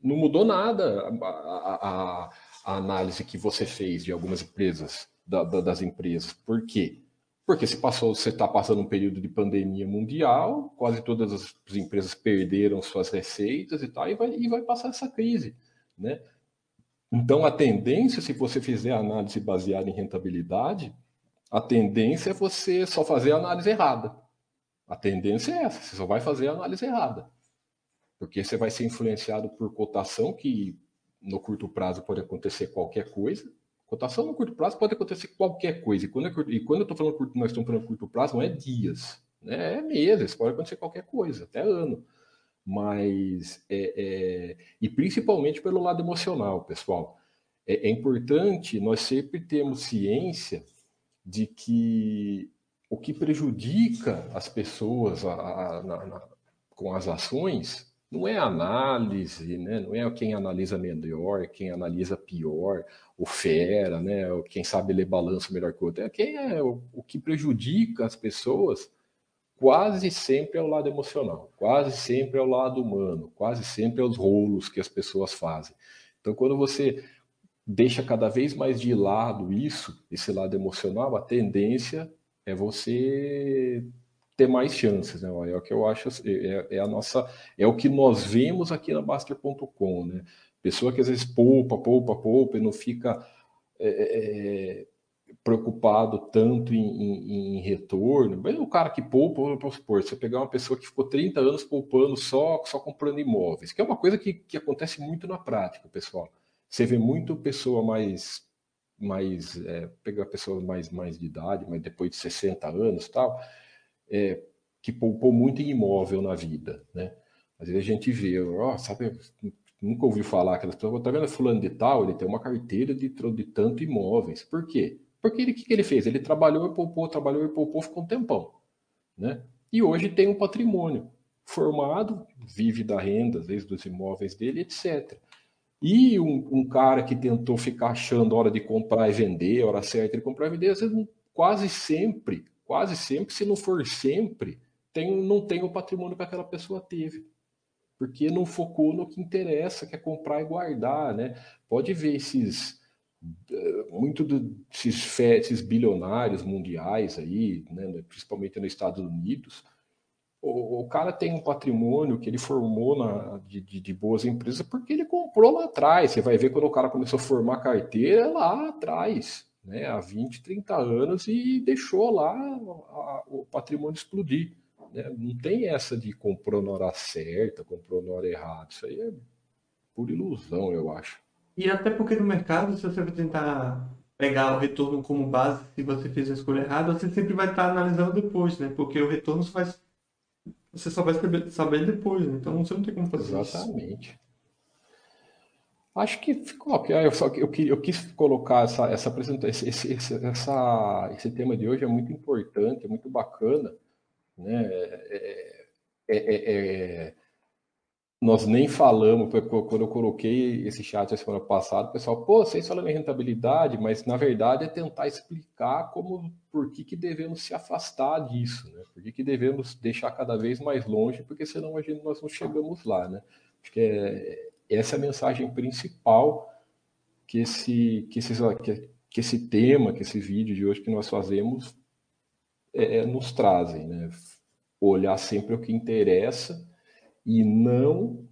Não mudou nada a, a, a análise que você fez de algumas empresas, da, da, das empresas. Por quê? Porque se passou, você está passando um período de pandemia mundial, quase todas as empresas perderam suas receitas e tal, e vai, e vai passar essa crise. Né? Então, a tendência, se você fizer análise baseada em rentabilidade, a tendência é você só fazer a análise errada. A tendência é essa, você só vai fazer a análise errada. Porque você vai ser influenciado por cotação, que no curto prazo pode acontecer qualquer coisa. Cotação no curto prazo pode acontecer qualquer coisa. E quando, eu, e quando eu estou falando curto, nós estamos falando curto prazo, não é dias, né? é meses, pode acontecer qualquer coisa, até ano mas é, é, e principalmente pelo lado emocional, pessoal. É, é, importante nós sempre termos ciência de que o que prejudica as pessoas a, a, na, na, com as ações não é análise, né? não é quem analisa melhor, quem analisa pior, o fera, né? quem sabe ler balanço melhor que o outro. É quem é o, o que prejudica as pessoas quase sempre é o lado emocional, quase sempre é o lado humano, quase sempre é os rolos que as pessoas fazem. Então, quando você deixa cada vez mais de lado isso, esse lado emocional, a tendência é você ter mais chances, né? É o que eu acho, é, é a nossa, é o que nós vemos aqui na Baster.com, né? Pessoa que às vezes poupa, poupa, poupa e não fica é, é, é preocupado tanto em, em, em retorno. Mas o cara que poupa, vamos supor, você pegar uma pessoa que ficou 30 anos poupando só, só comprando imóveis, que é uma coisa que, que acontece muito na prática, pessoal. Você vê muito pessoa mais, mais é, pegar pessoa mais, mais de idade, mas depois de 60 anos tal, é, que poupou muito em imóvel na vida, né? Às vezes a gente vê, ó, sabe, nunca ouvi falar aquelas pessoas, tá vendo fulano de tal, ele tem uma carteira de, de tanto imóveis. Por quê? Porque o que, que ele fez? Ele trabalhou e poupou, trabalhou e poupou, ficou um tempão. Né? E hoje tem um patrimônio formado, vive da renda, às vezes dos imóveis dele, etc. E um, um, cara que tentou ficar achando hora de comprar e vender, hora certa de comprar e vender, às vezes quase sempre, quase sempre, se não for sempre, tem, não tem o patrimônio que aquela pessoa teve. Porque não focou no que interessa, que é comprar e guardar, né? Pode ver esses muito desses esses bilionários mundiais aí, né, principalmente nos Estados Unidos, o, o, cara tem um patrimônio que ele formou na, de, de, de, boas empresas porque ele comprou lá atrás. Você vai ver quando o cara começou a formar carteira é lá atrás, né, há 20, 30 anos, e deixou lá a, o patrimônio explodir. Né? Não tem essa de comprou na hora certa, comprou na hora errada. Isso aí é por ilusão, eu acho. E até porque no mercado, se você tentar pegar o retorno como base, se você fez a escolha errada, você sempre vai estar analisando depois, né? Porque o retorno só vai você só vai saber depois, né? então você não tem como fazer Exatamente. Isso. Acho que ficou ok. Eu, só, eu, eu quis colocar essa, essa apresentação, esse, esse, essa, esse tema de hoje é muito importante, é muito bacana. Né? É, é, é, é nós nem falamos, quando eu coloquei esse chat a semana passada, o pessoal, pô, vocês falam em rentabilidade, mas na verdade é tentar explicar como, por que, que devemos se afastar disso, né? Por que, que devemos deixar cada vez mais longe, porque senão a gente, nós não chegamos lá, né? Acho que é, essa é a mensagem principal que esse, que, esse, que, que esse tema, que esse vídeo de hoje que nós fazemos é, é nos trazem, né? Olhar sempre o que interessa e não,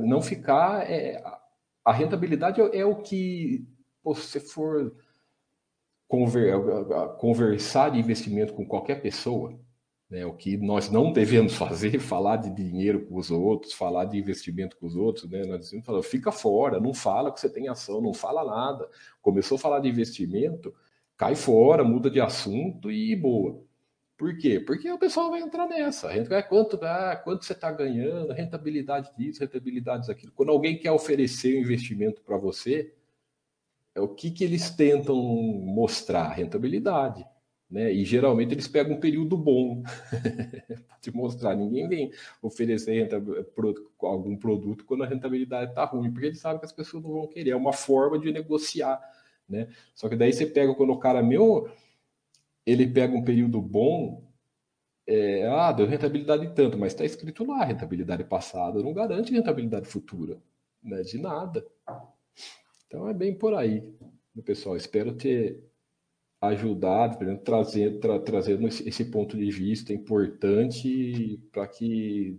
não ficar. É, a rentabilidade é, é o que você for conver, conversar de investimento com qualquer pessoa, né, o que nós não devemos fazer, (laughs) falar de dinheiro com os outros, falar de investimento com os outros, né, nós dizemos, fica fora, não fala que você tem ação, não fala nada. Começou a falar de investimento, cai fora, muda de assunto e boa. Por quê? Porque o pessoal vai entrar nessa. É quanto, ah, quanto você está ganhando, rentabilidade disso, rentabilidade daquilo. Quando alguém quer oferecer um investimento para você, é o que, que eles tentam mostrar? Rentabilidade. Né? E geralmente eles pegam um período bom (laughs) para te mostrar. Ninguém vem oferecer algum produto quando a rentabilidade está ruim, porque eles sabem que as pessoas não vão querer. É uma forma de negociar. Né? Só que daí você pega quando o cara, meu, ele pega um período bom, é, ah, deu rentabilidade tanto, mas está escrito lá, rentabilidade passada não garante rentabilidade futura, né? De nada. Então é bem por aí, pessoal. Espero ter ajudado, trazendo, tra, trazendo esse, esse, ponto de vista importante para que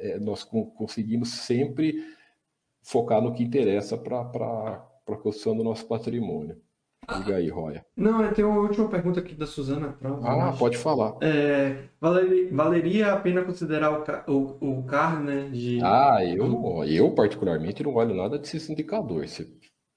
é, nós conseguimos sempre focar no que interessa para a construção do nosso patrimônio. Diga aí, Roya. Não, tem uma última pergunta aqui da Suzana Ah, pode falar. É, valeria, valeria a pena considerar o, o, o CAR, né? De... Ah, eu, eu particularmente não olho nada desses indicadores.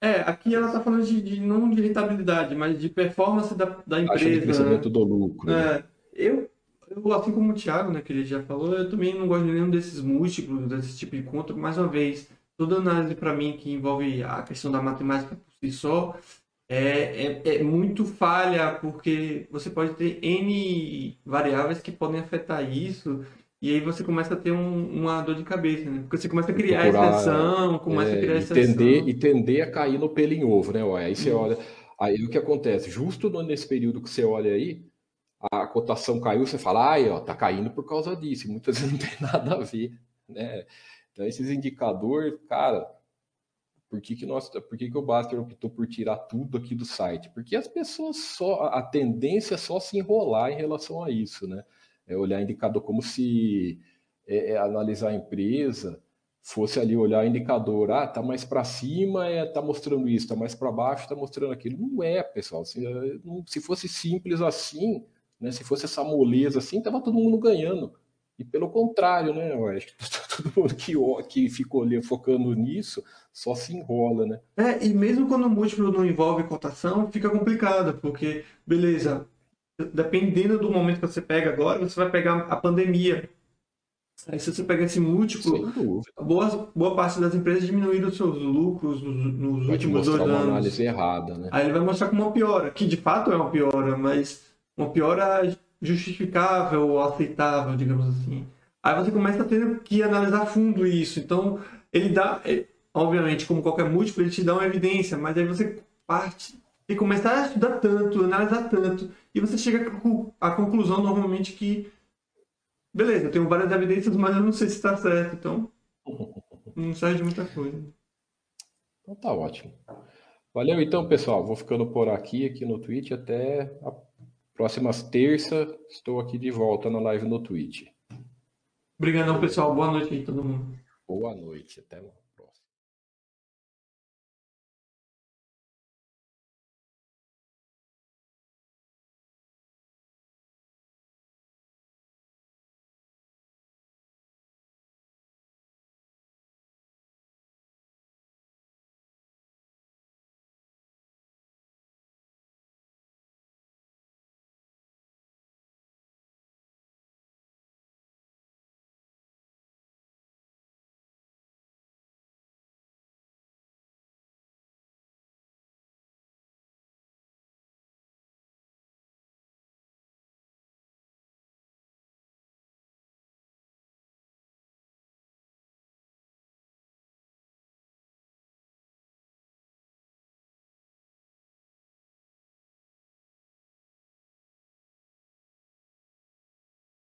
É, aqui ela está falando de, de, não de rentabilidade, mas de performance da, da empresa. Taxa de crescimento né? do lucro. É, né? eu, eu, assim como o Thiago, né, que ele já falou, eu também não gosto de nenhum desses múltiplos, desse tipo de conta. Mais uma vez, toda análise para mim que envolve a questão da matemática por si só, é, é, é, muito falha, porque você pode ter N variáveis que podem afetar isso, e aí você começa a ter um, uma dor de cabeça, né? Porque você começa a criar Procurar, exceção, começa é, a criar exceção. Tender, e tender a cair no pelo em ovo, né? Aí você olha, aí o que acontece? Justo nesse período que você olha aí, a cotação caiu, você fala, ai, ó, tá caindo por causa disso, e muitas (laughs) vezes não tem nada a ver, né? Então esses indicadores, cara, por que, que, nós, por que, que o Baster optou por tirar tudo aqui do site? Porque as pessoas só. A tendência é só se enrolar em relação a isso, né? É olhar indicador como se é, é analisar a empresa fosse ali olhar indicador, ah, tá mais para cima, é, tá mostrando isso, tá mais para baixo, tá mostrando aquilo. Não é, pessoal. Se, se fosse simples assim, né, se fosse essa moleza assim, tava todo mundo ganhando. E pelo contrário, né? Eu acho que (laughs) todo mundo que, que ficou ali focando nisso só se enrola, né? É, e mesmo quando o múltiplo não envolve cotação, fica complicado, porque, beleza, dependendo do momento que você pega agora, você vai pegar a pandemia. Aí se você pegar esse múltiplo, boa, boa parte das empresas diminuíram seus lucros nos, nos últimos dois uma anos. análise errada, né? Aí ele vai mostrar como uma piora, que de fato é uma piora, mas uma piora justificável ou aceitável, digamos assim. Aí você começa a ter que analisar fundo isso. Então, ele dá, obviamente, como qualquer múltiplo, ele te dá uma evidência, mas aí você parte e começar a estudar tanto, analisar tanto, e você chega à conclusão normalmente que, beleza, eu tenho várias evidências, mas eu não sei se está certo, então não serve de muita coisa. Então tá ótimo. Valeu então, pessoal. Vou ficando por aqui, aqui no Twitch. Até a próxima terça. Estou aqui de volta na live no Twitch. Obrigadão, pessoal. Boa noite aí, todo mundo. Boa noite. Até lá.